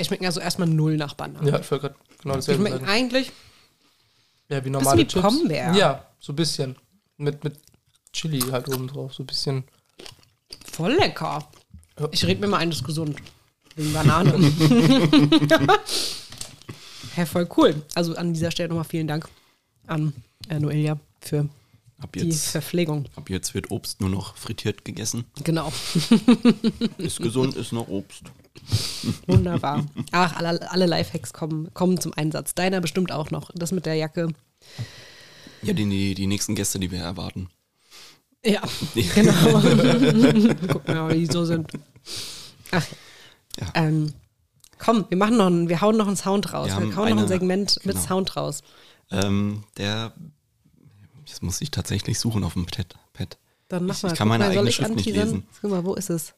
A: Die schmecken also erstmal null nach Banane.
C: Ja, ich wollte gerade genau dasselbe
A: schmecken
C: sagen.
A: eigentlich,
C: Ja, wie normale
A: wie
C: Chips.
A: Pombeer.
C: Ja, so ein bisschen. Mit, mit Chili halt oben drauf. So ein bisschen.
A: voll lecker. Ich rede mir mal ein, das ist gesund. Wegen Banane. [LAUGHS] [LAUGHS] Hä, voll cool. Also an dieser Stelle nochmal vielen Dank an äh, Noelia für
B: Ab
A: die
B: jetzt,
A: Verpflegung.
B: ab jetzt wird Obst nur noch frittiert gegessen.
A: Genau. [LAUGHS]
B: Ist gesund, ist noch Obst.
A: Wunderbar. Ach, alle, alle Lifehacks kommen, kommen zum Einsatz. Deiner bestimmt auch noch. Das mit der Jacke.
B: Ja, die, die, die nächsten Gäste, die wir erwarten.
A: Ja, genau. Gucken wir mal, wie die so sind. Ach,
B: Ja.
A: ähm, komm, wir machen noch, einen, wir hauen noch einen Sound raus.
B: Wir
A: Wir, hauen noch ein
B: eine-
A: Segment mit
B: genau.
A: Sound raus.
B: Ähm, der, das muss ich tatsächlich suchen auf dem Pad. Pad.
A: Dann mach
B: Ich-
A: mal.
B: ich kann meine
A: mal,
B: eigene Schrift nicht
A: anteasern?
B: lesen.
A: Guck mal, wo ist es?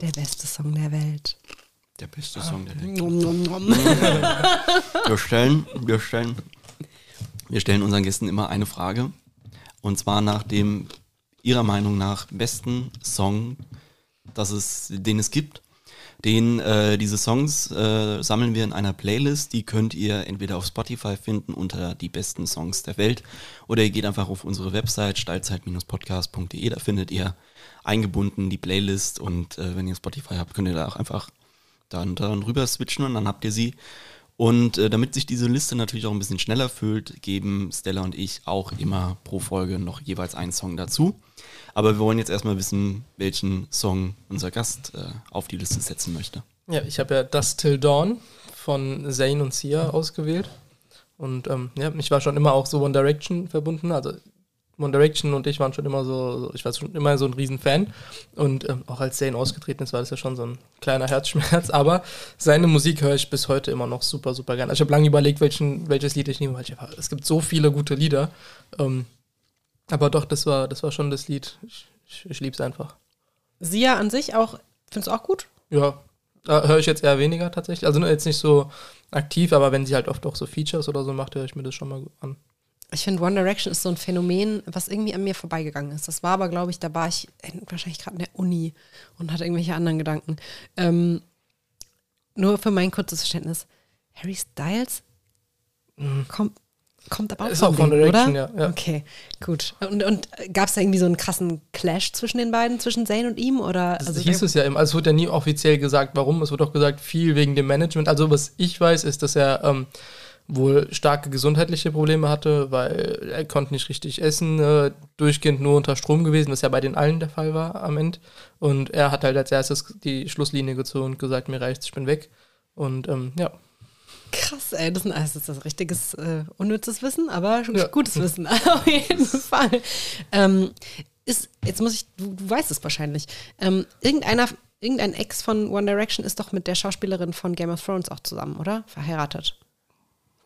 A: Der beste Song der Welt.
B: Der beste Song der Welt.
A: Nom, nom, nom. [LAUGHS]
B: Wir stellen, wir stellen, wir stellen unseren Gästen immer eine Frage. Und zwar nach dem ihrer Meinung nach besten Song, das es, den es gibt. Den, äh, diese Songs äh, sammeln wir in einer Playlist, die könnt ihr entweder auf Spotify finden unter die besten Songs der Welt oder ihr geht einfach auf unsere Website steilzeit-podcast.de, da findet ihr eingebunden die Playlist und äh, wenn ihr Spotify habt, könnt ihr da auch einfach dann, dann rüber switchen und dann habt ihr sie. Und äh, damit sich diese Liste natürlich auch ein bisschen schneller füllt, geben Stella und ich auch immer pro Folge noch jeweils einen Song dazu. Aber wir wollen jetzt erstmal wissen, welchen Song unser Gast äh, auf die Liste setzen möchte.
C: Ja, ich habe ja Dust Till Dawn von Zayn und Sia ausgewählt. Und ähm, ja, ich war schon immer auch so One Direction verbunden. Also One Direction und ich waren schon immer so, ich war schon immer so ein Riesenfan. Und ähm, auch als Zayn ausgetreten ist, war das ja schon so ein kleiner Herzschmerz. [LAUGHS] Aber seine Musik höre ich bis heute immer noch super, super gerne. Also ich habe lange überlegt, welchen, welches Lied ich nehme, weil ich es gibt so viele gute Lieder. Ähm, aber doch, das war, das war schon das Lied. Ich, ich, ich liebe es einfach.
A: Sia an sich auch, findest du auch gut?
C: Ja, da höre ich jetzt eher weniger tatsächlich. Also jetzt nicht so aktiv, aber wenn sie halt oft auch so Features oder so macht, höre ich mir das schon mal an.
A: Ich finde, One Direction ist so ein Phänomen, was irgendwie an mir vorbeigegangen ist. Das war aber, glaube ich, da war ich in- wahrscheinlich gerade in der Uni und hatte irgendwelche anderen Gedanken. Ähm, nur für mein kurzes Verständnis. Harry Styles kommt, kommt aber auch.
C: Ist
A: von
C: auch One
A: denen,
C: Direction,
A: oder?
C: ja, ja.
A: Okay, gut. Und, und gab es da irgendwie so einen krassen Clash zwischen den beiden, zwischen Zayn und ihm? Oder,
C: Das
A: also
C: hieß es ja immer. Also es wurde ja nie offiziell gesagt, warum. Es wurde auch gesagt, viel wegen dem Management. Also was ich weiß, ist, dass er ähm, wohl starke gesundheitliche Probleme hatte, weil er konnte nicht richtig essen, äh, durchgehend nur unter Strom gewesen, was ja bei den allen der Fall war am Ende. Und er hat halt als erstes die Schlusslinie gezogen und gesagt, mir reicht's, ich bin weg. Und ähm, ja,
A: Krass, ey, das ist, das ist das richtiges, äh, unnützes Wissen, aber
C: Ja.
A: gutes Wissen, [LAUGHS] auf jeden [LAUGHS] Fall. Ähm, ist, jetzt muss ich, du, du weißt es wahrscheinlich, ähm, irgendeiner, irgendein Ex von One Direction ist doch mit der Schauspielerin von Game of Thrones auch zusammen, oder? Verheiratet.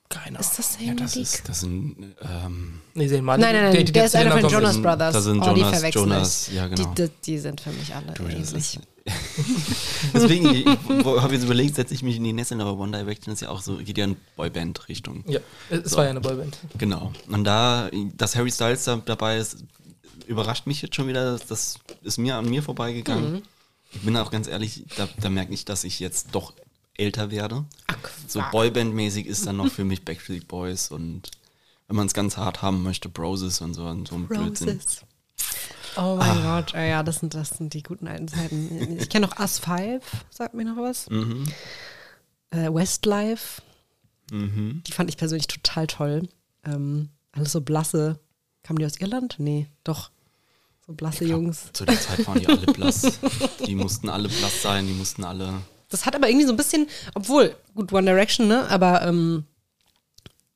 C: keine
A: Ist das
B: Ja,
A: Zayn
B: das ist, das sind, ähm,
C: Nee, sehen mal.
A: Nein, nein, nein,
C: Die- die-
A: der ist
C: die-
A: einer von
C: die-
A: Jonas
B: sind-
A: Brothers.
B: da sind
A: oh, die
B: Jonas-
A: verwechsel
B: Jonas, ja, genau.
A: Die, die, die sind für mich alle ähnlich. [LAUGHS]
B: Deswegen, ich, ich habe jetzt überlegt, setze ich mich in die Nesseln, aber One Direction ist ja auch so, geht ja in Boyband-Richtung.
C: Ja, es
B: So.
C: war ja eine Boyband.
B: Genau. Und da, dass Harry Styles da dabei ist, überrascht mich jetzt schon wieder. Das ist mir an mir vorbeigegangen.
A: Mhm.
B: Ich bin auch ganz ehrlich, da, da merke ich, dass ich jetzt doch älter werde.
A: Ach,
B: So. Boyband-mäßig ist dann noch für mich Backstreet Boys und wenn man es ganz hart haben möchte, Broses und so, und so ein Blödsinn.
A: Oh mein
B: Ah.
A: Gott, äh, ja, das sind, das sind die guten alten Zeiten. Ich kenne noch Us 5, sagt mir noch was.
B: Mhm.
A: Äh, Westlife,
B: Mhm.
A: die fand ich persönlich total toll. Ähm, alles so blasse. Kamen die aus Irland? Nee, doch. So blasse Jungs.
B: Zu der Zeit waren die alle [LAUGHS] blass. die mussten alle blass sein, die mussten alle.
A: Das hat aber irgendwie so ein bisschen, obwohl, gut, One Direction, ne? Aber ähm,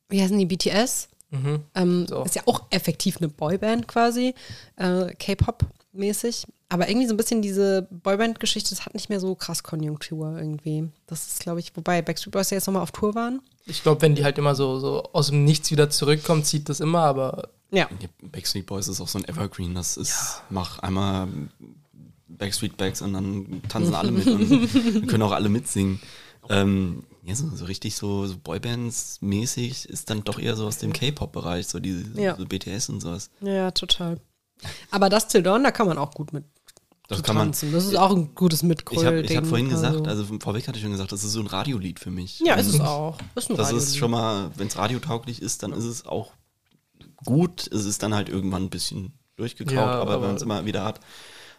A: wie heißen die BTS?
C: Mhm.
A: Ähm,
C: So.
A: Ist ja auch effektiv eine Boyband quasi, äh, K-Pop-mäßig. Aber irgendwie so ein bisschen diese Boyband-Geschichte, das hat nicht mehr so krass Konjunktur irgendwie. Das ist, glaube ich, wobei Backstreet Boys ja jetzt nochmal auf Tour waren.
C: Ich glaube, wenn die halt immer so, so aus dem Nichts wieder zurückkommt, zieht das immer, aber
A: Ja.
B: Backstreet Boys ist auch so ein Evergreen. Das ist, mach einmal Backstreet Backs und dann tanzen alle mit und [LAUGHS] können auch alle mitsingen. Ähm, ja, so, so richtig so, so Boybands-mäßig ist dann doch eher so aus dem K-Pop-Bereich, so diese
A: Ja.
B: so BTS und sowas.
A: Ja, total. Aber das Till Dawn, da kann man auch gut mit
B: Das kann man.
A: tanzen. Das ist auch ein gutes
B: Ich habe hab vorhin gesagt, also vorweg hatte ich schon gesagt, das ist so ein Radiolied für mich.
A: ja, ist es auch. Ist
B: Das
A: Radiolied.
B: ist schon mal, wenn es radiotauglich ist, dann ist es auch gut. Es ist dann halt irgendwann ein bisschen durchgekaut,
C: Ja,
B: aber,
C: aber-
B: wenn man es immer wieder hat.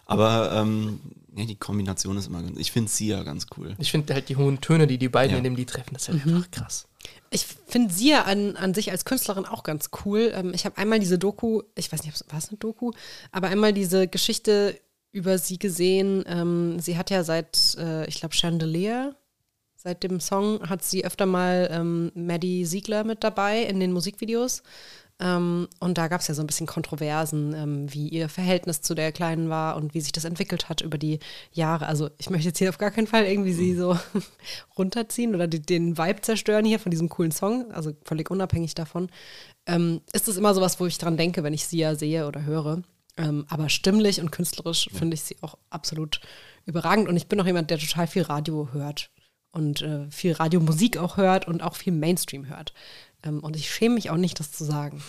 B: Aber ähm, ja, die Kombination ist immer ganz. Ich finde sie ja ganz cool.
C: Ich finde halt die hohen Töne, die die beiden
B: Ja.
C: in dem Lied treffen, das ist halt
A: Mhm.
C: einfach krass.
A: Ich finde sie ja an, an sich als Künstlerin auch ganz cool. Ähm, ich habe einmal diese Doku, ich weiß nicht, war es eine Doku, aber einmal diese Geschichte über sie gesehen. Ähm, sie hat ja seit, äh, ich glaube, Chandelier, seit dem Song, hat sie öfter mal ähm, Maddie Siegler mit dabei in den Musikvideos. Ähm, und da gab es ja so ein bisschen Kontroversen, ähm, wie ihr Verhältnis zu der Kleinen war und wie sich das entwickelt hat über die Jahre. Also ich möchte jetzt hier auf gar keinen Fall irgendwie sie so [LAUGHS] runterziehen oder die, den Vibe zerstören hier von diesem coolen Song, also völlig unabhängig davon. Ähm, ist es immer sowas, wo ich dran denke, wenn ich sie ja sehe oder höre. Ähm, aber stimmlich und künstlerisch finde ich sie auch absolut überragend. Und ich bin auch jemand, der total viel Radio hört und äh, viel Radiomusik auch hört und auch viel Mainstream hört. Ähm, und ich schäme mich auch nicht, das zu sagen.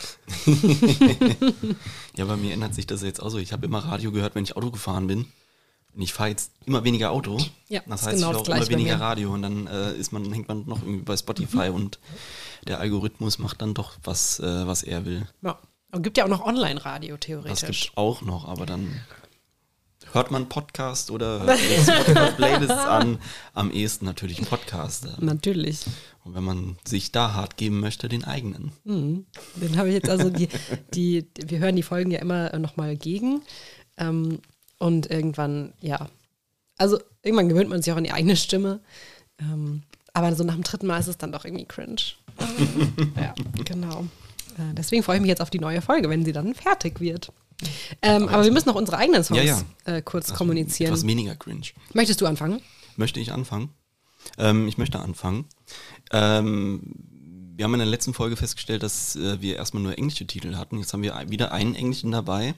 A: [LAUGHS]
B: Ja, bei mir ändert sich das jetzt auch so. Ich habe immer Radio gehört, wenn ich Auto gefahren bin. Und ich fahre jetzt immer weniger Auto.
A: Ja,
B: das heißt,
A: genau
B: ich
A: das
B: höre immer weniger. Radio und dann äh, ist man, hängt man noch irgendwie bei Spotify und der Algorithmus macht dann doch was, äh, was er will.
A: Ja. Und gibt ja auch noch Online-Radio
B: Das
A: theoretisch.
B: gibt auch noch, aber dann hört man Podcast oder Spotify-Playlists an. [LAUGHS] Am ehesten natürlich Podcast.
A: Natürlich.
B: Und wenn man sich da hart geben möchte, den eigenen.
A: Den habe ich jetzt also, die, die, wir hören die Folgen ja immer nochmal gegen. Ähm, und irgendwann, ja. Also irgendwann gewöhnt man sich auch an die eigene Stimme. Ähm, aber so nach dem dritten Mal ist es dann doch irgendwie cringe. [LAUGHS] ja, genau. Äh, deswegen freue ich mich jetzt auf die neue Folge, wenn sie dann fertig wird. Ähm, aber wir müssen noch unsere eigenen Songs
B: Ja, ja.
A: Äh, kurz
B: Etwas
A: kommunizieren.
B: weniger cringe.
A: Möchtest du anfangen?
B: Möchte ich anfangen? Ähm, ich möchte anfangen. Ähm, wir haben in der letzten Folge festgestellt, dass äh, wir erstmal nur englische Titel hatten. Jetzt haben wir wieder einen englischen dabei.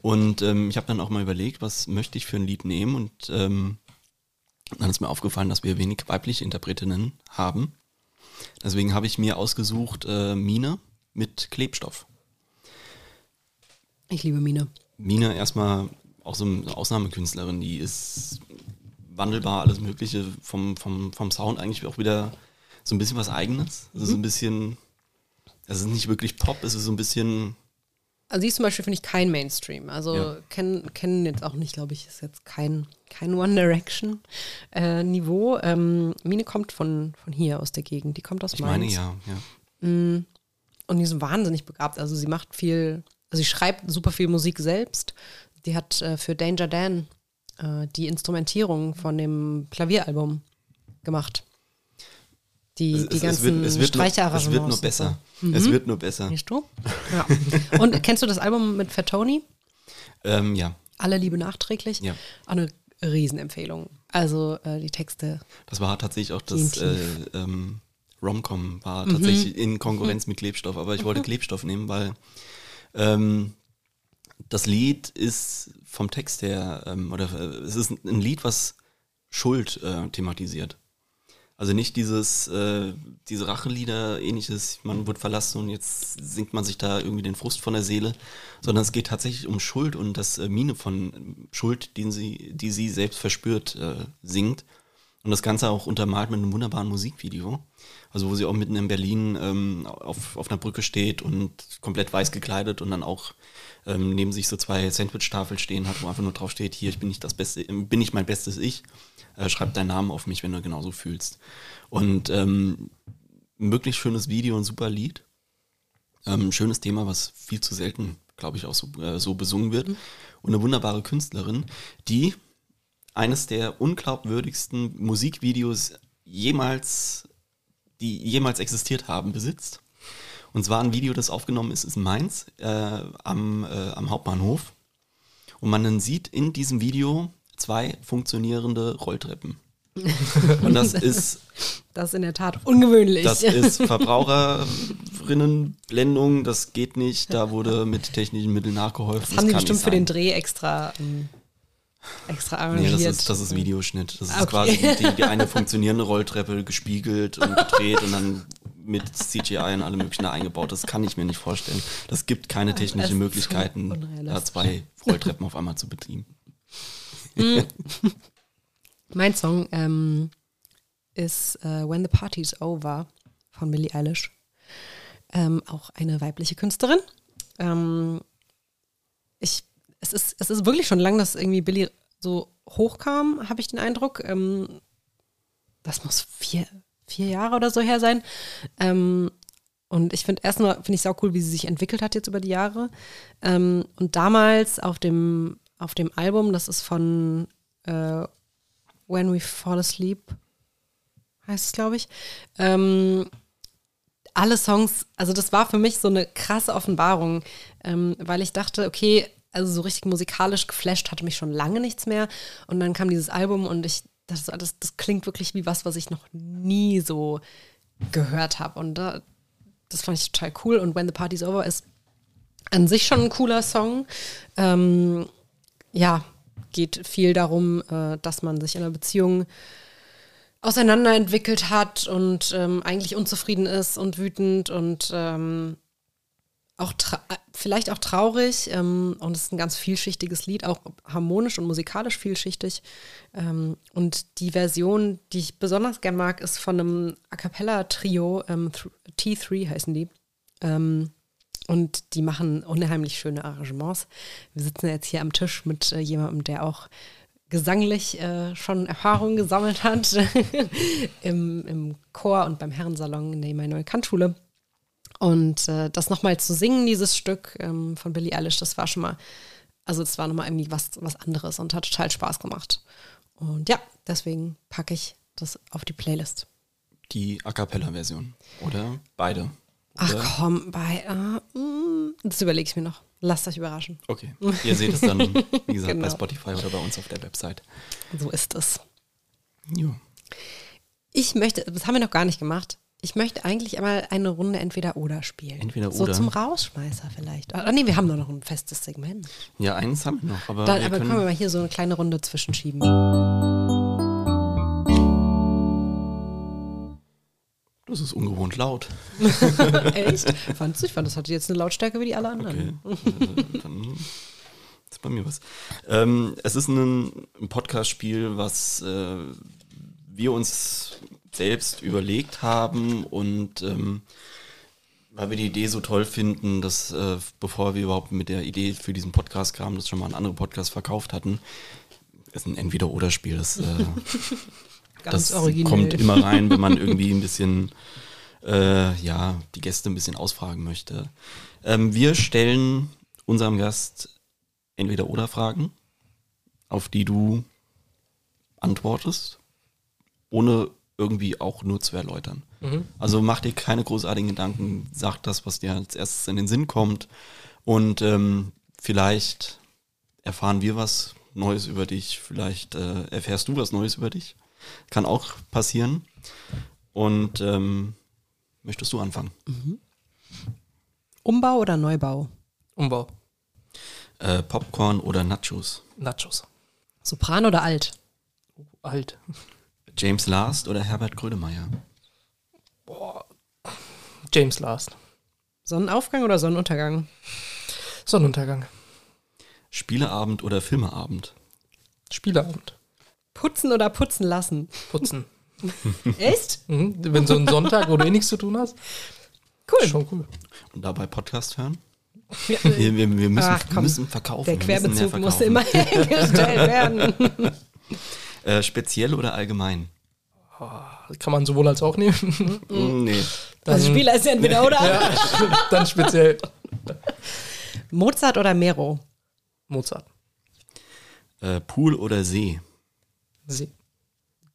B: Und ähm, ich habe dann auch mal überlegt, was möchte ich für ein Lied nehmen. Und ähm, dann ist mir aufgefallen, dass wir wenig weibliche Interpretinnen haben. Deswegen habe ich mir ausgesucht äh, Mine mit Klebstoff.
A: Ich liebe Mine.
B: Mine erstmal auch so eine Ausnahmekünstlerin, die ist wandelbar, alles Mögliche, vom, vom, vom Sound eigentlich auch wieder so ein bisschen was Eigenes. Also so ein bisschen, es ist nicht wirklich Pop, es ist so ein bisschen,
A: Also sie ist zum Beispiel, finde ich, kein Mainstream. Also
B: Ja.
A: kennen, kennen jetzt auch nicht, glaube ich, ist jetzt kein, kein One Direction äh, Niveau. Ähm, Mine kommt von, von hier aus der Gegend. Die kommt aus
B: ich
A: Mainz.
B: meine ja, ja.
A: Und die ist wahnsinnig begabt. Also sie macht viel, also sie schreibt super viel Musik selbst. Die hat äh, für Danger Dan äh, die Instrumentierung von dem Klavieralbum gemacht. Die,
B: Es,
A: die
B: es, es,
A: ganzen
B: wird, es, wird nur, es
A: Streicherarrangements
B: wird nur besser. Es wird nur besser.
A: Siehst du? Ja. Und kennst du das Album mit Fatoni? [LAUGHS]
B: Ähm, ja,
A: Alle Liebe nachträglich.
B: Ja.
A: Auch eine Riesenempfehlung. Also äh, die Texte.
B: das war tatsächlich auch das äh, ähm, Romcom war
A: Mhm.
B: tatsächlich in Konkurrenz mit Klebstoff, aber ich wollte Klebstoff nehmen, weil ähm, das Lied ist vom Text her, ähm, oder äh, es ist ein Lied, was Schuld äh, thematisiert. Also nicht dieses, äh, diese Rachelieder, ähnliches, man wird verlassen und jetzt singt man sich da irgendwie den Frust von der Seele, sondern es geht tatsächlich um Schuld und das äh, Mine von Schuld, den sie, die sie selbst verspürt, äh, singt. Und das Ganze auch untermalt mit einem wunderbaren Musikvideo. Also wo sie auch mitten in Berlin ähm, auf, auf einer Brücke steht und komplett weiß gekleidet und dann auch ähm, neben sich so zwei Sandwich-Tafeln stehen hat, wo einfach nur drauf steht, hier, ich bin nicht das Beste, bin ich mein bestes Ich. Äh, schreib deinen Namen auf mich, wenn du genauso fühlst. Und ähm, ein wirklich schönes Video und super Lied. Ähm, schönes Thema, was viel zu selten, glaube ich, auch so, äh, so besungen wird. Und eine wunderbare Künstlerin, die eines der unglaubwürdigsten Musikvideos jemals, die jemals existiert haben, besitzt. Und zwar ein Video, das aufgenommen ist, ist in Mainz äh, am, äh, am Hauptbahnhof. Und man dann sieht in diesem Video zwei funktionierende Rolltreppen. Und das [LAUGHS] ist
A: Das ist in der Tat ungewöhnlich.
B: das ist Verbraucherinnenblendung, das geht nicht. Da wurde mit technischen Mitteln nachgeholfen.
A: das haben die bestimmt für den. Dreh extra, ähm, extra
B: Nee,
A: arrangiert.
B: das ist, das ist Videoschnitt. Das ist
A: Okay.
B: quasi die, die eine [LAUGHS] funktionierende Rolltreppe gespiegelt und gedreht und dann mit CGI und allem möglichen da eingebaut. Das kann ich mir nicht vorstellen. Das gibt keine technischen Möglichkeiten, da zwei Rolltreppen auf einmal zu betrieben. [LAUGHS]
A: Mein Song ähm, ist äh, When the Party's Over von Billie Eilish. Ähm, auch eine weibliche Künstlerin. Ähm, ich, es, ist, es ist wirklich schon lang, dass irgendwie Billie so hochkam, habe ich den Eindruck. Ähm, das muss vier, vier Jahre oder so her sein. Ähm, und ich finde erstmal finde ich es auch cool, wie sie sich entwickelt hat jetzt über die Jahre. Ähm, und damals auf dem, auf dem Album, das ist von äh, When We Fall Asleep, heißt es, glaube ich. Ähm, alle Songs, also das war für mich so eine krasse Offenbarung, ähm, weil ich dachte, okay, also so richtig musikalisch geflasht hatte mich schon lange nichts mehr. Und dann kam dieses Album und ich, das, das, das klingt wirklich wie was, was ich noch nie so gehört habe. Und da, das fand ich total cool. Und When the Party's Over ist an sich schon ein cooler Song. Ähm, ja, geht viel darum, äh, dass man sich in einer Beziehung auseinanderentwickelt hat und ähm, eigentlich unzufrieden ist und wütend und ähm, auch vielleicht auch traurig. Ähm, und es ist ein ganz vielschichtiges Lied, auch harmonisch und musikalisch vielschichtig. Ähm, und die Version, die ich besonders gern mag, ist von einem A Cappella-Trio, ähm, T3 heißen die. Ähm, und die machen unheimlich schöne Arrangements. Wir sitzen jetzt hier am Tisch mit äh, jemandem, der auch gesanglich äh, schon Erfahrungen gesammelt hat [LAUGHS] Im, im Chor und beim Herrensalon in der Emanuel Kant Schule. Und äh, das nochmal zu singen, dieses Stück ähm, von Billie Eilish, das war schon mal, also das war nochmal irgendwie was, was anderes und hat total Spaß gemacht. Und ja, deswegen packe ich das auf die Playlist.
B: Die A Cappella-Version, oder? Beide.
A: Ach komm, bei. Uh, das überlege ich mir noch. Lasst euch überraschen.
B: Okay. Ihr seht es dann, wie gesagt, [LAUGHS] genau. bei Spotify oder bei uns auf der Website.
A: So ist es. Jo. Ich möchte, das haben wir noch gar nicht gemacht. Ich möchte eigentlich einmal eine Runde entweder oder spielen.
B: Entweder oder.
A: So zum Rausschmeißer vielleicht. Ah, nee, wir haben nur noch ein festes Segment.
B: Ja, eins haben wir noch. Aber,
A: Dann, wir aber können wir mal hier so eine kleine Runde zwischenschieben.
B: Das ist ungewohnt laut. [LAUGHS]
A: Echt? Fandst du? Ich fand, das hatte jetzt eine Lautstärke wie die alle anderen. Okay. Äh, dann
B: ist bei mir was. Ähm, es ist ein, ein Podcast-Spiel, was äh, wir uns selbst überlegt haben und ähm, weil wir die Idee so toll finden, dass äh, bevor wir überhaupt mit der Idee für diesen Podcast kamen, das schon mal ein andere Podcast verkauft hatten, ist ein Entweder-Oder-Spiel. Das, äh, [LAUGHS] das kommt immer rein, wenn man irgendwie ein bisschen äh, ja, die Gäste ein bisschen ausfragen möchte. Ähm, wir stellen unserem Gast Entweder-Oder-Fragen, auf die du antwortest, ohne irgendwie auch nur zu erläutern. Mhm. Also mach dir keine großartigen Gedanken, sag das, was dir als erstes in den Sinn kommt und ähm, vielleicht erfahren wir was Neues über dich, vielleicht äh, erfährst du was Neues über dich. Kann auch passieren. Und ähm, möchtest du anfangen? Mhm.
A: Umbau oder Neubau?
C: Umbau.
B: Äh, Popcorn oder Nachos?
C: Nachos.
A: Sopran oder alt?
C: alt.
B: James Last oder Herbert Grönemeyer?
C: Boah. James Last.
A: Sonnenaufgang oder Sonnenuntergang?
C: Sonnenuntergang.
B: Spieleabend oder Filmeabend?
C: Spieleabend.
A: Putzen oder putzen lassen?
C: Putzen. [LAUGHS]
A: Echt?
C: Mhm. Wenn so ein Sonntag, wo du eh nichts zu tun hast.
A: Cool.
C: Schon cool.
B: Und dabei Podcast hören? Ja, [LAUGHS] wir, wir, wir, müssen, Ach, komm, müssen verkaufen.
A: Der Querbezug muss immer [LAUGHS] hergestellt werden.
B: Äh, speziell oder allgemein?
C: Oh, kann man sowohl als auch nehmen.
B: Mm, [LAUGHS] nee.
A: Dann, also Spieler ist ja entweder oder. ja, [LAUGHS]
C: dann speziell.
A: Mozart oder Mero?
C: Mozart.
B: Äh, Pool oder See?
C: See.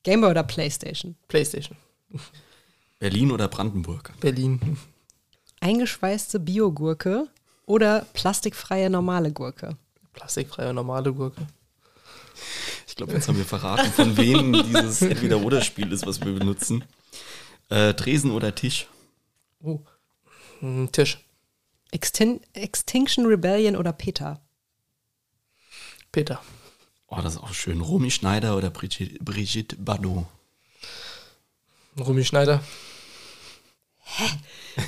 A: Gameboy oder Playstation?
C: Playstation.
B: Berlin oder Brandenburg?
C: Berlin.
A: Eingeschweißte Biogurke oder plastikfreie normale Gurke?
C: Plastikfreie normale Gurke.
B: Ich glaube, jetzt haben wir verraten, von wem [LAUGHS] dieses Entweder-Oder-Spiel ist, was wir benutzen. Äh, Tresen oder Tisch?
C: Oh. Hm, Tisch.
A: Extin Extinction Rebellion oder Peter?
C: Peter.
B: Oh, das ist auch schön. Romy Schneider oder Brigitte, Brigitte Bardot?
C: Romy Schneider.
A: Hä?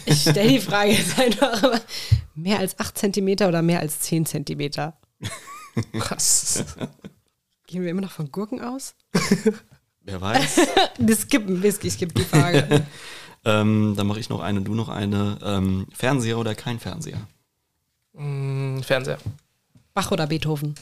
A: Ich stelle die Frage jetzt einfach. Mehr als 8 cm oder mehr als 10 cm?
C: Krass. [LAUGHS]
A: Gehen wir immer noch von Gurken aus? [LAUGHS]
B: Wer weiß. [LAUGHS]
A: Wir skippen, ich skippe die Frage. [LAUGHS]
B: ähm, dann mache ich noch eine, du noch eine. Ähm, Fernseher oder kein Fernseher?
C: Mm, Fernseher.
A: Bach oder Beethoven?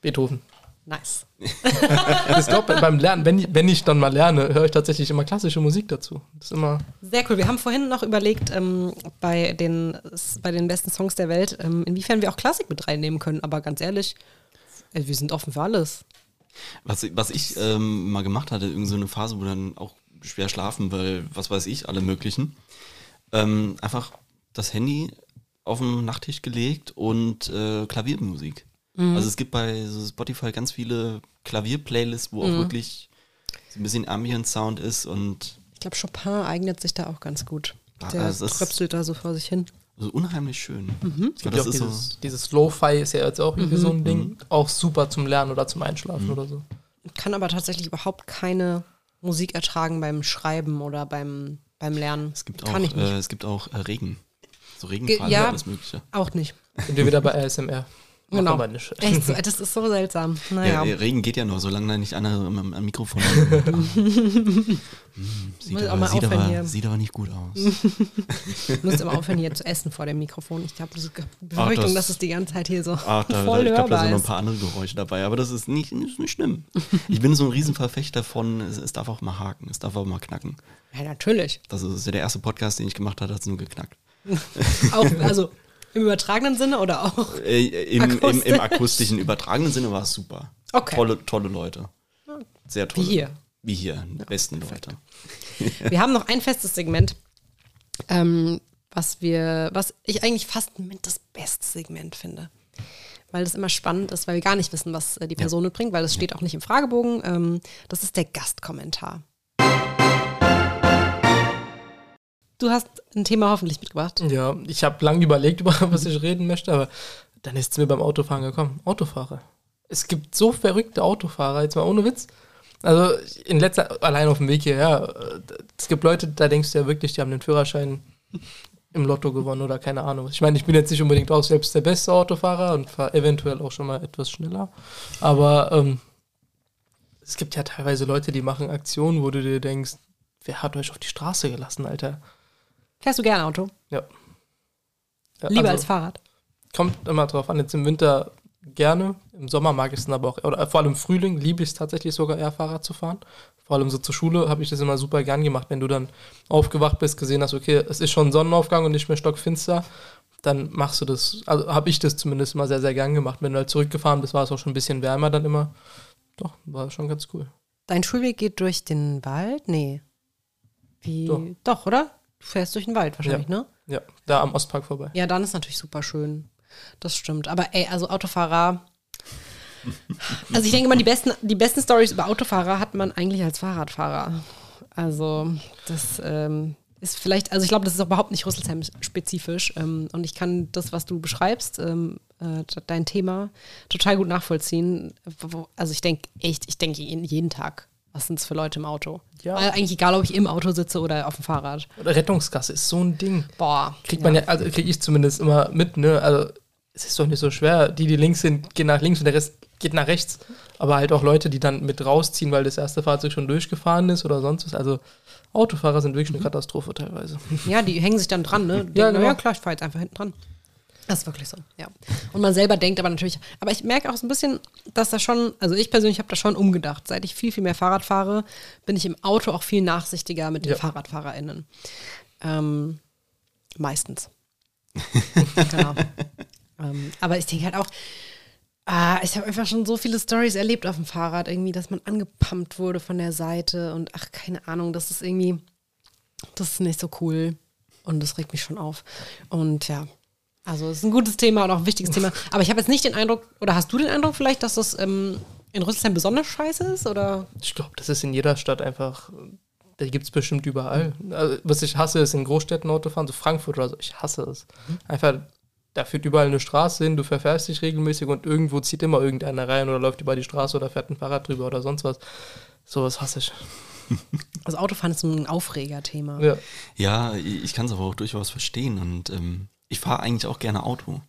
C: Beethoven.
A: Nice.
C: Ich glaube, beim Lernen, wenn ich, wenn ich dann mal lerne, höre ich tatsächlich immer klassische Musik dazu. Das ist immer.
A: Sehr cool. Wir haben vorhin noch überlegt, ähm, bei, den, bei den besten Songs der Welt, ähm, inwiefern wir auch Klassik mit reinnehmen können. Aber ganz ehrlich, wir sind offen für alles.
B: Was, was ich ähm, mal gemacht hatte, irgend so eine Phase, wo dann auch schwer schlafen, weil, was weiß ich, alle möglichen. Ähm, einfach das Handy auf den Nachttisch gelegt und äh, Klaviermusik. Also es gibt bei Spotify ganz viele Klavier-Playlists, wo auch wirklich so ein bisschen Ambient-Sound ist und
A: Ich glaube, Chopin eignet sich da auch ganz gut.
B: Ah,
A: Der
B: also
A: tröpselt da so vor sich hin.
B: So unheimlich schön.
C: Es gibt
B: das
C: ja auch
B: ist so,
C: dieses, dieses Lo-Fi ist ja jetzt auch irgendwie so ein Ding. Auch super zum Lernen oder zum Einschlafen oder so.
A: Kann aber tatsächlich überhaupt keine Musik ertragen beim Schreiben oder beim, beim Lernen.
B: es gibt
A: Kann
B: auch,
A: ich nicht.
B: äh, es gibt auch äh, Regen. So Regenfall
A: ja.
B: und alles Mögliche.
A: auch nicht.
C: Sind wir wieder bei ASMR.
A: Genau.
C: wir nicht.
A: Echt, so, [LAUGHS] das ist so seltsam. Naja,
B: Ja, Regen geht ja noch, solange da nicht einer am, am Mikrofon [LAUGHS] Hm, sieht,
A: Muss auch
B: aber, sieht, aber, sieht aber nicht gut aus.
A: ich [LAUGHS] muss immer aufhören, hier zu essen vor dem Mikrofon. Ich habe diese Befürchtung,
B: das-
A: dass es die ganze Zeit hier so
B: Ach, da, da,
A: voll
B: ich glaube, da sind noch ein paar andere Geräusche dabei, aber das ist nicht, ist nicht schlimm. Ich bin so ein Riesenverfechter von, es, es darf auch mal haken, es darf auch mal knacken.
A: Ja, natürlich.
B: Das ist ja der erste Podcast, den ich gemacht habe, hat es nur geknackt.
A: Auch, also im übertragenen Sinne oder auch.
B: Äh, im, im,
A: Akustisch.
B: Im akustischen, übertragenen Sinne war es super.
A: Okay.
B: Tolle, tolle Leute. Sehr tolle.
A: Wie hier.
B: Wie hier, die besten Leute. [LAUGHS]
A: Wir haben noch ein festes Segment, ähm, was wir, was ich eigentlich fast mit das beste Segment finde. Weil das immer spannend ist, weil wir gar nicht wissen, was äh, die Person mitbringt, weil das steht auch nicht im Fragebogen. Ähm, das ist der Gastkommentar. Du hast ein Thema hoffentlich mitgebracht.
C: Ja, ich habe lange überlegt, [LAUGHS] über was ich reden möchte, aber dann ist es mir beim Autofahren gekommen. Autofahrer. Es gibt so verrückte Autofahrer, jetzt mal ohne Witz. Also in letzter, allein auf dem Weg hierher, äh, es gibt Leute, da denkst du ja wirklich, die haben den Führerschein im Lotto gewonnen oder keine Ahnung. Ich meine, ich bin jetzt nicht unbedingt auch selbst der beste Autofahrer und fahre eventuell auch schon mal etwas schneller. Aber ähm, es gibt ja teilweise Leute, die machen Aktionen, wo du dir denkst, wer hat euch auf die Straße gelassen, Alter?
A: Fährst du gerne Auto?
C: Ja. Ja,
A: Lieber
C: also-
A: als Fahrrad.
C: Kommt immer drauf an. Jetzt im Winter gerne, im Sommer mag ich es dann aber auch, oder vor allem im Frühling liebe ich es tatsächlich sogar eher Fahrrad zu fahren. Vor allem so zur Schule habe ich das immer super gern gemacht, wenn du dann aufgewacht bist, gesehen hast, okay, es ist schon Sonnenaufgang und nicht mehr stockfinster, dann machst du das, also habe ich das zumindest immer sehr, sehr gern gemacht. Wenn du halt zurückgefahren bist, war es auch schon ein bisschen wärmer dann immer. Doch, war schon ganz cool.
A: Dein Schulweg geht durch den Wald? Nee. Wie?
C: Doch.
A: Doch, oder? Du fährst durch den Wald wahrscheinlich, ne?
C: Ja, da am Ostpark vorbei.
A: Ja, dann ist natürlich super schön. Das stimmt. Aber ey, also Autofahrer. Also ich denke mal, die besten, die besten Stories über Autofahrer hat man eigentlich als Fahrradfahrer. Also das ähm, ist vielleicht, also ich glaube, das ist auch überhaupt nicht Rüsselsheim-spezifisch. Ähm, und ich kann das, was du beschreibst, ähm, äh, dein Thema, total gut nachvollziehen. Also ich denke echt, ich denke jeden Tag, was sind es für Leute im Auto?
C: Ja.
A: Äh, eigentlich egal, ob ich im Auto sitze oder auf dem Fahrrad.
C: Oder Rettungsgasse ist so ein Ding.
A: Boah.
C: Kriegt man ja, also kriege ich zumindest immer mit, ne? Also es ist doch nicht so schwer. Die, die links sind, gehen nach links und der Rest geht nach rechts. Aber halt auch Leute, die dann mit rausziehen, weil das erste Fahrzeug schon durchgefahren ist oder sonst was. Also Autofahrer sind wirklich eine Katastrophe teilweise.
A: Ja, die hängen sich dann dran, ne?
C: Ja,
A: ja,
C: genau.
A: ja, klar, ich fahre jetzt einfach hinten dran. Das ist wirklich so, ja. Und man selber denkt aber natürlich, aber ich merke auch so ein bisschen, dass da schon, also ich persönlich habe da schon umgedacht. Seit ich viel, viel mehr Fahrrad fahre, bin ich im Auto auch viel nachsichtiger mit den
C: Ja.
A: FahrradfahrerInnen. Ähm, meistens. [LAUGHS] genau. ähm, aber ich denke halt auch, ah, ich habe einfach schon so viele Stories erlebt auf dem Fahrrad, irgendwie, dass man angepumpt wurde von der Seite und ach, keine Ahnung, das ist irgendwie, das ist nicht so cool und das regt mich schon auf. Und ja, also es ist ein gutes Thema und auch ein wichtiges Thema. Aber ich habe jetzt nicht den Eindruck, oder hast du den Eindruck vielleicht, dass das ähm, in Russland besonders scheiße ist? Oder?
C: Ich glaube, das ist in jeder Stadt einfach, da gibt es bestimmt überall. Also, was ich hasse, ist in Großstädten Autofahren, so Frankfurt oder so. Ich hasse es. Einfach, da führt überall eine Straße hin, du verfährst dich regelmäßig und irgendwo zieht immer irgendeiner rein oder läuft über die Straße oder fährt ein Fahrrad drüber oder sonst was. Sowas hasse ich. [LAUGHS]
A: Also Autofahren ist ein Aufregerthema.
C: Ja.
B: Ja, ich kann es aber auch durchaus verstehen und ähm, ich fahre eigentlich auch gerne Auto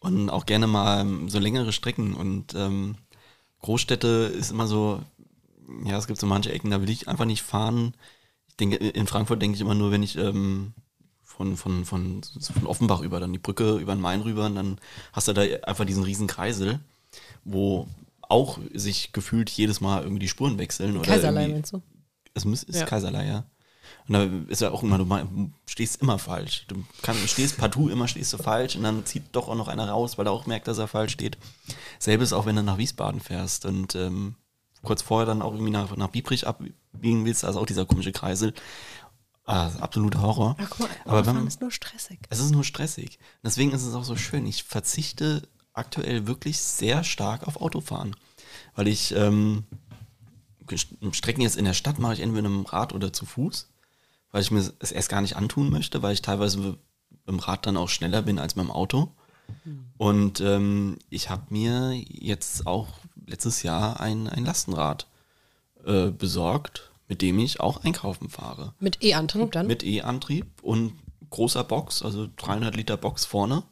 B: und auch gerne mal ähm, so längere Strecken und ähm, Großstädte ist immer so, ja, es gibt so manche Ecken, da will ich einfach nicht fahren. Ich denke, in Frankfurt denke ich immer nur, wenn ich ähm, von, von, von, von Offenbach über, dann die Brücke über den Main rüber und dann hast du da einfach diesen riesen Kreisel, wo auch sich gefühlt jedes Mal irgendwie die Spuren wechseln. Oder
A: Kaiserlei meinst du?
B: Es muss, ist
A: Ja.
B: Kaiserlei, ja. Und da ist ja auch immer, du stehst immer falsch. Du kann, stehst partout immer, stehst du falsch und dann zieht doch auch noch einer raus, weil er auch merkt, dass er falsch steht. Selbes auch, wenn du nach Wiesbaden fährst und ähm, kurz vorher dann auch irgendwie nach, nach Biebrich abbiegen willst, also auch dieser komische Kreisel. Ah, absoluter Horror.
A: Ach, guck mal,
B: Aber wenn,
A: ist nur stressig.
B: es ist nur stressig. Deswegen ist es auch so schön. Ich verzichte aktuell wirklich sehr stark auf Autofahren. Weil ich ähm, Strecken jetzt in der Stadt mache ich entweder mit dem Rad oder zu Fuß, weil ich mir es erst gar nicht antun möchte, weil ich teilweise dem Rad dann auch schneller bin als mit dem Auto. Und ähm, ich habe mir jetzt auch letztes Jahr ein, ein Lastenrad äh, besorgt, mit dem ich auch einkaufen fahre.
A: Mit E-Antrieb dann?
B: Mit E-Antrieb und großer Box, also 300 Liter Box vorne.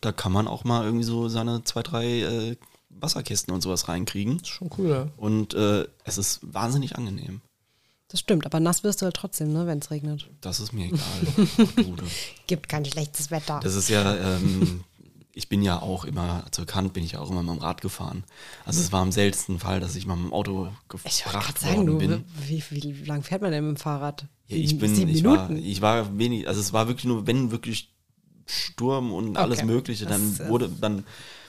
B: Da kann man auch mal irgendwie so seine zwei, drei äh, Wasserkisten und sowas reinkriegen.
C: Schon cool, ja.
B: Und äh, es ist wahnsinnig angenehm.
A: Das stimmt, aber nass wirst du halt trotzdem, ne, wenn es regnet.
B: Das ist mir egal. Ach, du, du.
A: Gibt kein schlechtes Wetter.
B: Das ist ja, ähm, ich bin ja auch immer, zur Kant bin ich ja auch immer mit dem Rad gefahren. Also es war im seltensten Fall, dass ich mal mit dem Auto gebracht worden
A: du,
B: bin.
A: wie, wie lang fährt man denn mit dem Fahrrad?
B: Ja, ich bin,
A: Sieben
B: ich war,
A: Minuten.
B: ich war wenig, also es war wirklich nur, wenn wirklich Sturm und alles
A: Okay.
B: Mögliche, dann
A: Das,
B: wurde, dann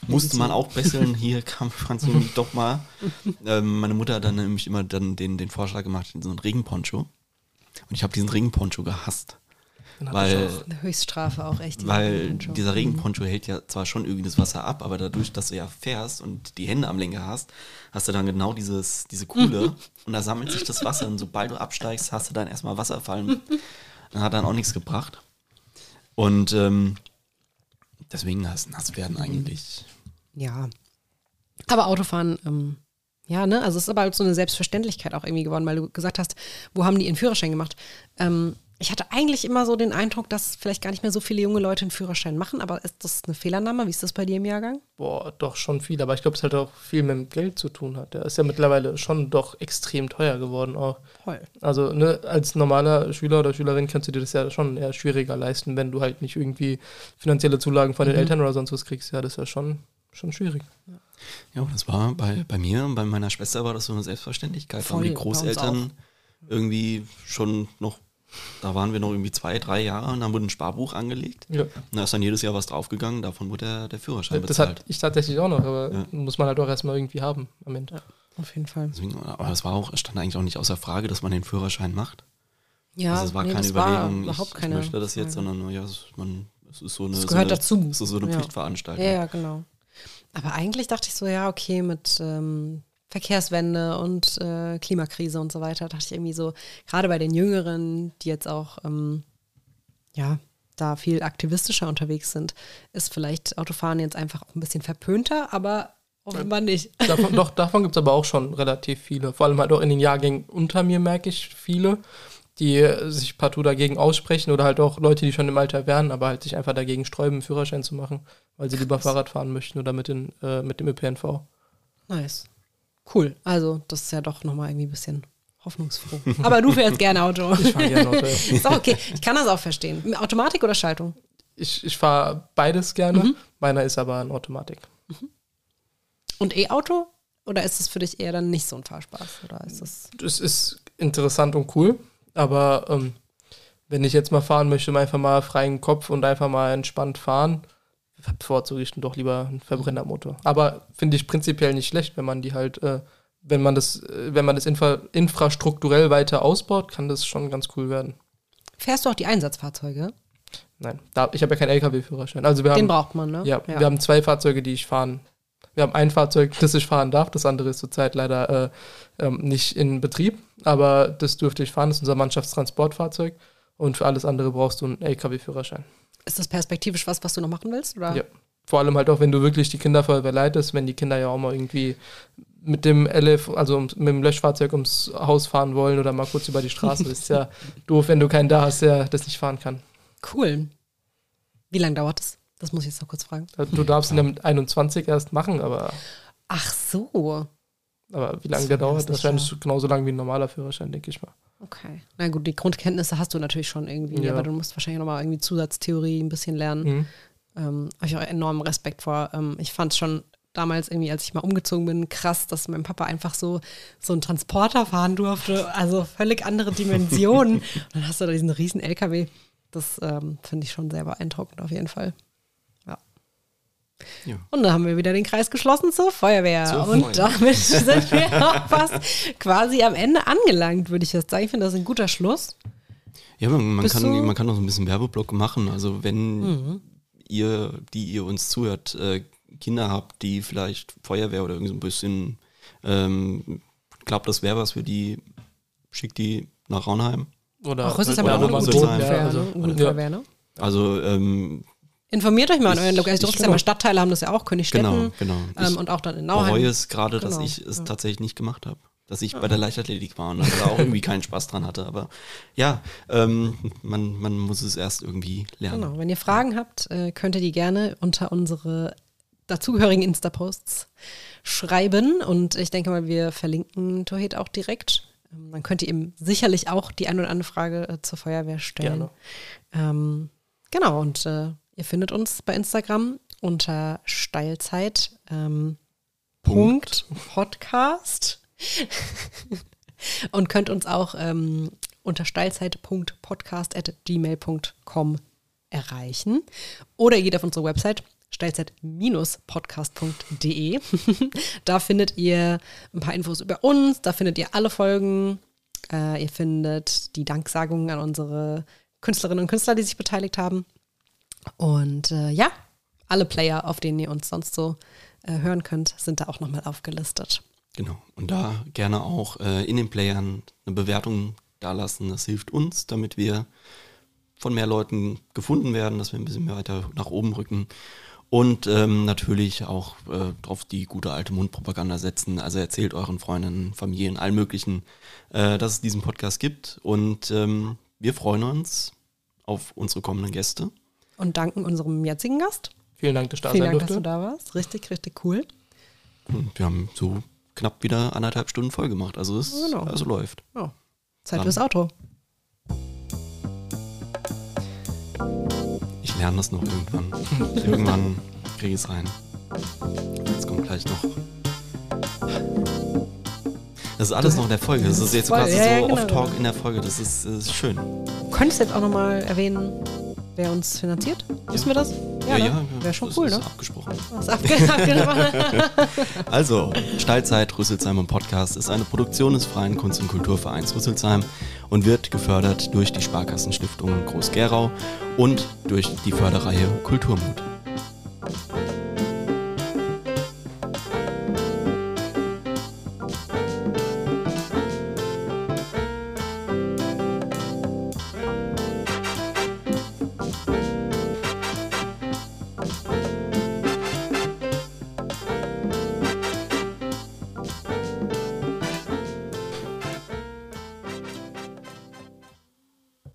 B: musste man auch besseln, hier kam, mich doch mal. [LAUGHS] Ähm, meine Mutter hat dann nämlich immer dann den, den Vorschlag gemacht, so einen Regenponcho. Und ich habe diesen Regenponcho gehasst.
C: Ich
B: Weil,
C: auch.
A: Eine Höchststrafe auch echt. die
B: weil
A: Regenponcho.
B: dieser Regenponcho hält ja zwar schon irgendwie das Wasser ab, aber dadurch, dass du ja fährst und die Hände am Lenker hast, hast du dann genau dieses, diese Kuhle [LAUGHS] und da sammelt sich das Wasser und sobald du absteigst, hast du dann erstmal Wasserfallen. Dann [LAUGHS] hat dann auch nichts gebracht. Und ähm, deswegen das nass werden eigentlich.
A: Ja. Aber Autofahren, ähm, ja, ne? Also es ist aber halt so eine Selbstverständlichkeit auch irgendwie geworden, weil du gesagt hast, wo haben die ihren Führerschein gemacht? Ähm, ich hatte eigentlich immer so den Eindruck, dass vielleicht gar nicht mehr so viele junge Leute einen Führerschein machen, aber ist das eine Fehlannahme? Wie ist das bei dir im Jahrgang?
C: Boah, doch schon viel, aber ich glaube, es hat auch viel mit dem Geld zu tun hat. Der ist ja mittlerweile schon doch extrem teuer geworden auch.
A: Voll.
C: Also ne, als normaler Schüler oder Schülerin kannst du dir das ja schon eher schwieriger leisten, wenn du halt nicht irgendwie finanzielle Zulagen von den Eltern oder sonst was kriegst. Ja, das ist ja schon, schon schwierig.
B: Ja, das war bei, bei mir und bei meiner Schwester war das so eine Selbstverständlichkeit.
A: Voll,
B: die Großeltern irgendwie schon noch, da waren wir noch irgendwie zwei, drei Jahre und dann wurde ein Sparbuch angelegt.
C: Ja.
B: Und da ist dann jedes Jahr was draufgegangen, davon wurde der, der Führerschein
C: Das
B: bezahlt.
C: hatte ich tatsächlich auch noch, aber
B: Ja.
C: muss man halt auch erstmal irgendwie haben am Ende.
A: Auf jeden Fall.
B: Deswegen, aber es war auch, es stand eigentlich auch nicht außer Frage, dass man den Führerschein macht.
A: Ja,
B: also es war
A: nee,
B: keine
A: das war
B: Überlegung,
A: überhaupt
B: ich, ich
A: keine
B: möchte das jetzt,
A: Frage.
B: sondern ja, es, man, es ist so eine,
A: Es
B: so
A: gehört
B: eine,
A: dazu.
B: Es ist so eine
A: Ja.
B: Pflichtveranstaltung.
A: Ja, ja, genau. Aber eigentlich dachte ich so, ja, okay, mit ähm, Verkehrswende und äh, Klimakrise und so weiter, dachte ich irgendwie so, gerade bei den Jüngeren, die jetzt auch, ähm, ja, da viel aktivistischer unterwegs sind, ist vielleicht Autofahren jetzt einfach auch ein bisschen verpönter, aber offenbar nicht. [LAUGHS]
C: Davon, doch, davon gibt es aber auch schon relativ viele. Vor allem halt auch in den Jahrgängen unter mir merke ich viele, die äh, sich partout dagegen aussprechen oder halt auch Leute, die schon im Alter wären, aber halt sich einfach dagegen sträuben, einen Führerschein zu machen, weil sie lieber Fahrrad fahren möchten oder mit, den, äh, mit dem ÖPNV.
A: Nice. Cool. Also, das ist ja doch nochmal irgendwie ein bisschen hoffnungsfroh. Aber du fährst gerne Auto.
C: Ich fahre gerne Auto.
A: ist auch okay. Ich kann das auch verstehen. Automatik oder Schaltung?
C: Ich, ich fahre beides gerne.
A: Mhm.
C: Meiner ist aber ein Automatik.
A: Und E-Auto? Oder ist es für dich eher dann nicht so ein Fahrspaß? Oder ist das.
C: Das ist interessant und cool, aber ähm, wenn ich jetzt mal fahren möchte, einfach mal freien Kopf und einfach mal entspannt fahren, bevorzuge ich dann doch lieber einen Verbrennermotor. Aber finde ich prinzipiell nicht schlecht, wenn man die halt, äh, wenn man das, äh, wenn man das infra infrastrukturell weiter ausbaut, kann das schon ganz cool werden.
A: Fährst du auch die Einsatzfahrzeuge?
C: Nein, da, ich habe ja keinen LKW-Führerschein. Also wir
A: Den braucht man, ne?
C: ja, wir haben zwei Fahrzeuge, die ich fahren. Wir haben ein Fahrzeug, das ich fahren darf. Das andere ist zurzeit leider äh, ähm, nicht in Betrieb, aber das dürfte ich fahren. Das ist unser Mannschaftstransportfahrzeug. Und für alles andere brauchst du einen LKW-Führerschein.
A: Ist das perspektivisch was, was du noch machen willst? Oder?
C: Ja. Vor allem halt auch, wenn du wirklich die Kinderfeuerwehr leitest, wenn die Kinder ja auch mal irgendwie mit dem LF, also mit dem Löschfahrzeug ums Haus fahren wollen oder mal kurz über die Straße. ist ja [LAUGHS] doof, wenn du keinen da hast, der das nicht fahren kann.
A: Cool. Wie lange dauert das? Das muss ich jetzt noch kurz fragen.
C: Du darfst ihn ja mit 21 erst machen, aber
A: Ach so.
C: Aber wie lange der
A: mir
C: dauert,
A: das
C: wäre genauso lang wie ein normaler Führerschein, denke ich mal.
A: Okay. Na gut, die Grundkenntnisse hast du natürlich schon irgendwie,
C: Ja.
A: aber du musst wahrscheinlich nochmal irgendwie Zusatztheorie ein bisschen lernen.
C: Mhm.
A: Ähm, habe ich auch enormen Respekt vor. Ähm, ich fand es schon damals irgendwie, als ich mal umgezogen bin, krass, dass mein Papa einfach so, so einen Transporter fahren durfte. Also völlig andere Dimensionen. [LAUGHS] Und dann hast du da diesen riesen LKW. Das ähm, finde ich schon sehr beeindruckend auf jeden Fall. Ja. Und dann haben wir wieder den Kreis geschlossen zur Feuerwehr.
B: Zur
A: und damit sind wir [LAUGHS] auch fast quasi am Ende angelangt, würde ich jetzt sagen. Ich finde, das ist ein guter Schluss.
B: Ja, man, man, kann, man kann auch so ein bisschen Werbeblock machen. Also wenn
A: Mhm.
B: ihr, die ihr uns zuhört, äh, Kinder habt, die vielleicht Feuerwehr oder irgendwie so ein bisschen ähm, glaubt, das wäre was für die, schickt die nach Raunheim.
C: Oder
A: Auch Rüsselsheim
B: oder
A: Jugendwehr,
B: sein-
A: ne?
C: also,
A: Eine Jugendwehr, ne?
B: Also ähm,
A: Informiert euch mal an
B: Ich-
A: euren Lokal. Die
B: ich-
A: Rüsselsheimer Stadtteile haben das ja auch, Königstetten.
B: genau, genau. Ich
A: Ähm, und auch dann in Nauheim.
B: bereue es gerade, dass
A: Genau,
B: ich es
A: ja.
B: tatsächlich nicht gemacht habe. Dass ich bei der Leichtathletik war und da auch irgendwie keinen Spaß dran hatte. Aber ja, ähm, man, man muss es erst irgendwie lernen.
A: Genau. Wenn ihr Fragen habt, äh, könnt ihr die gerne unter unsere dazugehörigen Insta-Posts schreiben. Und ich denke mal, wir verlinken Torhed auch direkt. Ähm, Dann könnt ihr ihm sicherlich auch die ein oder andere Frage äh, zur Feuerwehr stellen. Ähm, genau, und äh, ihr findet uns bei Instagram unter Steilzeit. Ähm, Punkt Podcast [LAUGHS] und könnt uns auch ähm, unter steilzeit.podcast.gmail.com erreichen. Oder ihr geht auf unsere Website steilzeit-podcast.de. [LAUGHS] da findet ihr ein paar Infos über uns, da findet ihr alle Folgen, äh, ihr findet die Danksagungen an unsere Künstlerinnen und Künstler, die sich beteiligt haben. Und äh, ja, alle Player, auf denen ihr uns sonst so äh, hören könnt, sind da auch nochmal aufgelistet.
B: Genau. Und da gerne auch äh, in den Playern eine Bewertung dalassen. Das hilft uns, damit wir von mehr Leuten gefunden werden, dass wir ein bisschen mehr weiter nach oben rücken. Und ähm, natürlich auch äh, drauf die gute alte Mundpropaganda setzen. Also erzählt euren Freunden, Familien, allen möglichen, äh, dass es diesen Podcast gibt. Und ähm, wir freuen uns auf unsere kommenden Gäste.
A: Und danken unserem jetzigen Gast.
C: Vielen Dank, dass da
A: Vielen
C: sein
A: Dank, dass du da warst. Richtig, richtig cool.
B: Und wir haben so knapp wieder anderthalb Stunden voll gemacht. Also es
A: Genau.
B: also läuft.
A: Oh, Zeit
B: Dann-
A: fürs Auto.
B: Ich lerne das noch irgendwann. [LAUGHS] irgendwann kriege ich es rein. Jetzt kommt gleich noch. Das ist alles noch in der Folge. Das ist jetzt
A: voll-
B: quasi
A: ja, ja,
B: so
A: genau.
B: Off-Talk in der Folge. Das ist, das ist schön.
A: Du könntest jetzt auch nochmal erwähnen, wer uns finanziert. Wissen wir das? ne? Wäre schon
B: das
A: cool,
B: ist
A: ne?
B: abgesprochen.
A: Was abge- abgemacht. [LAUGHS] [LAUGHS]
B: Also, Steilzeit Rüsselsheim und Podcast ist eine Produktion des Freien Kunst- und Kulturvereins Rüsselsheim und wird gefördert durch die Sparkassenstiftung Groß-Gerau und durch die Förderreihe Kulturmut.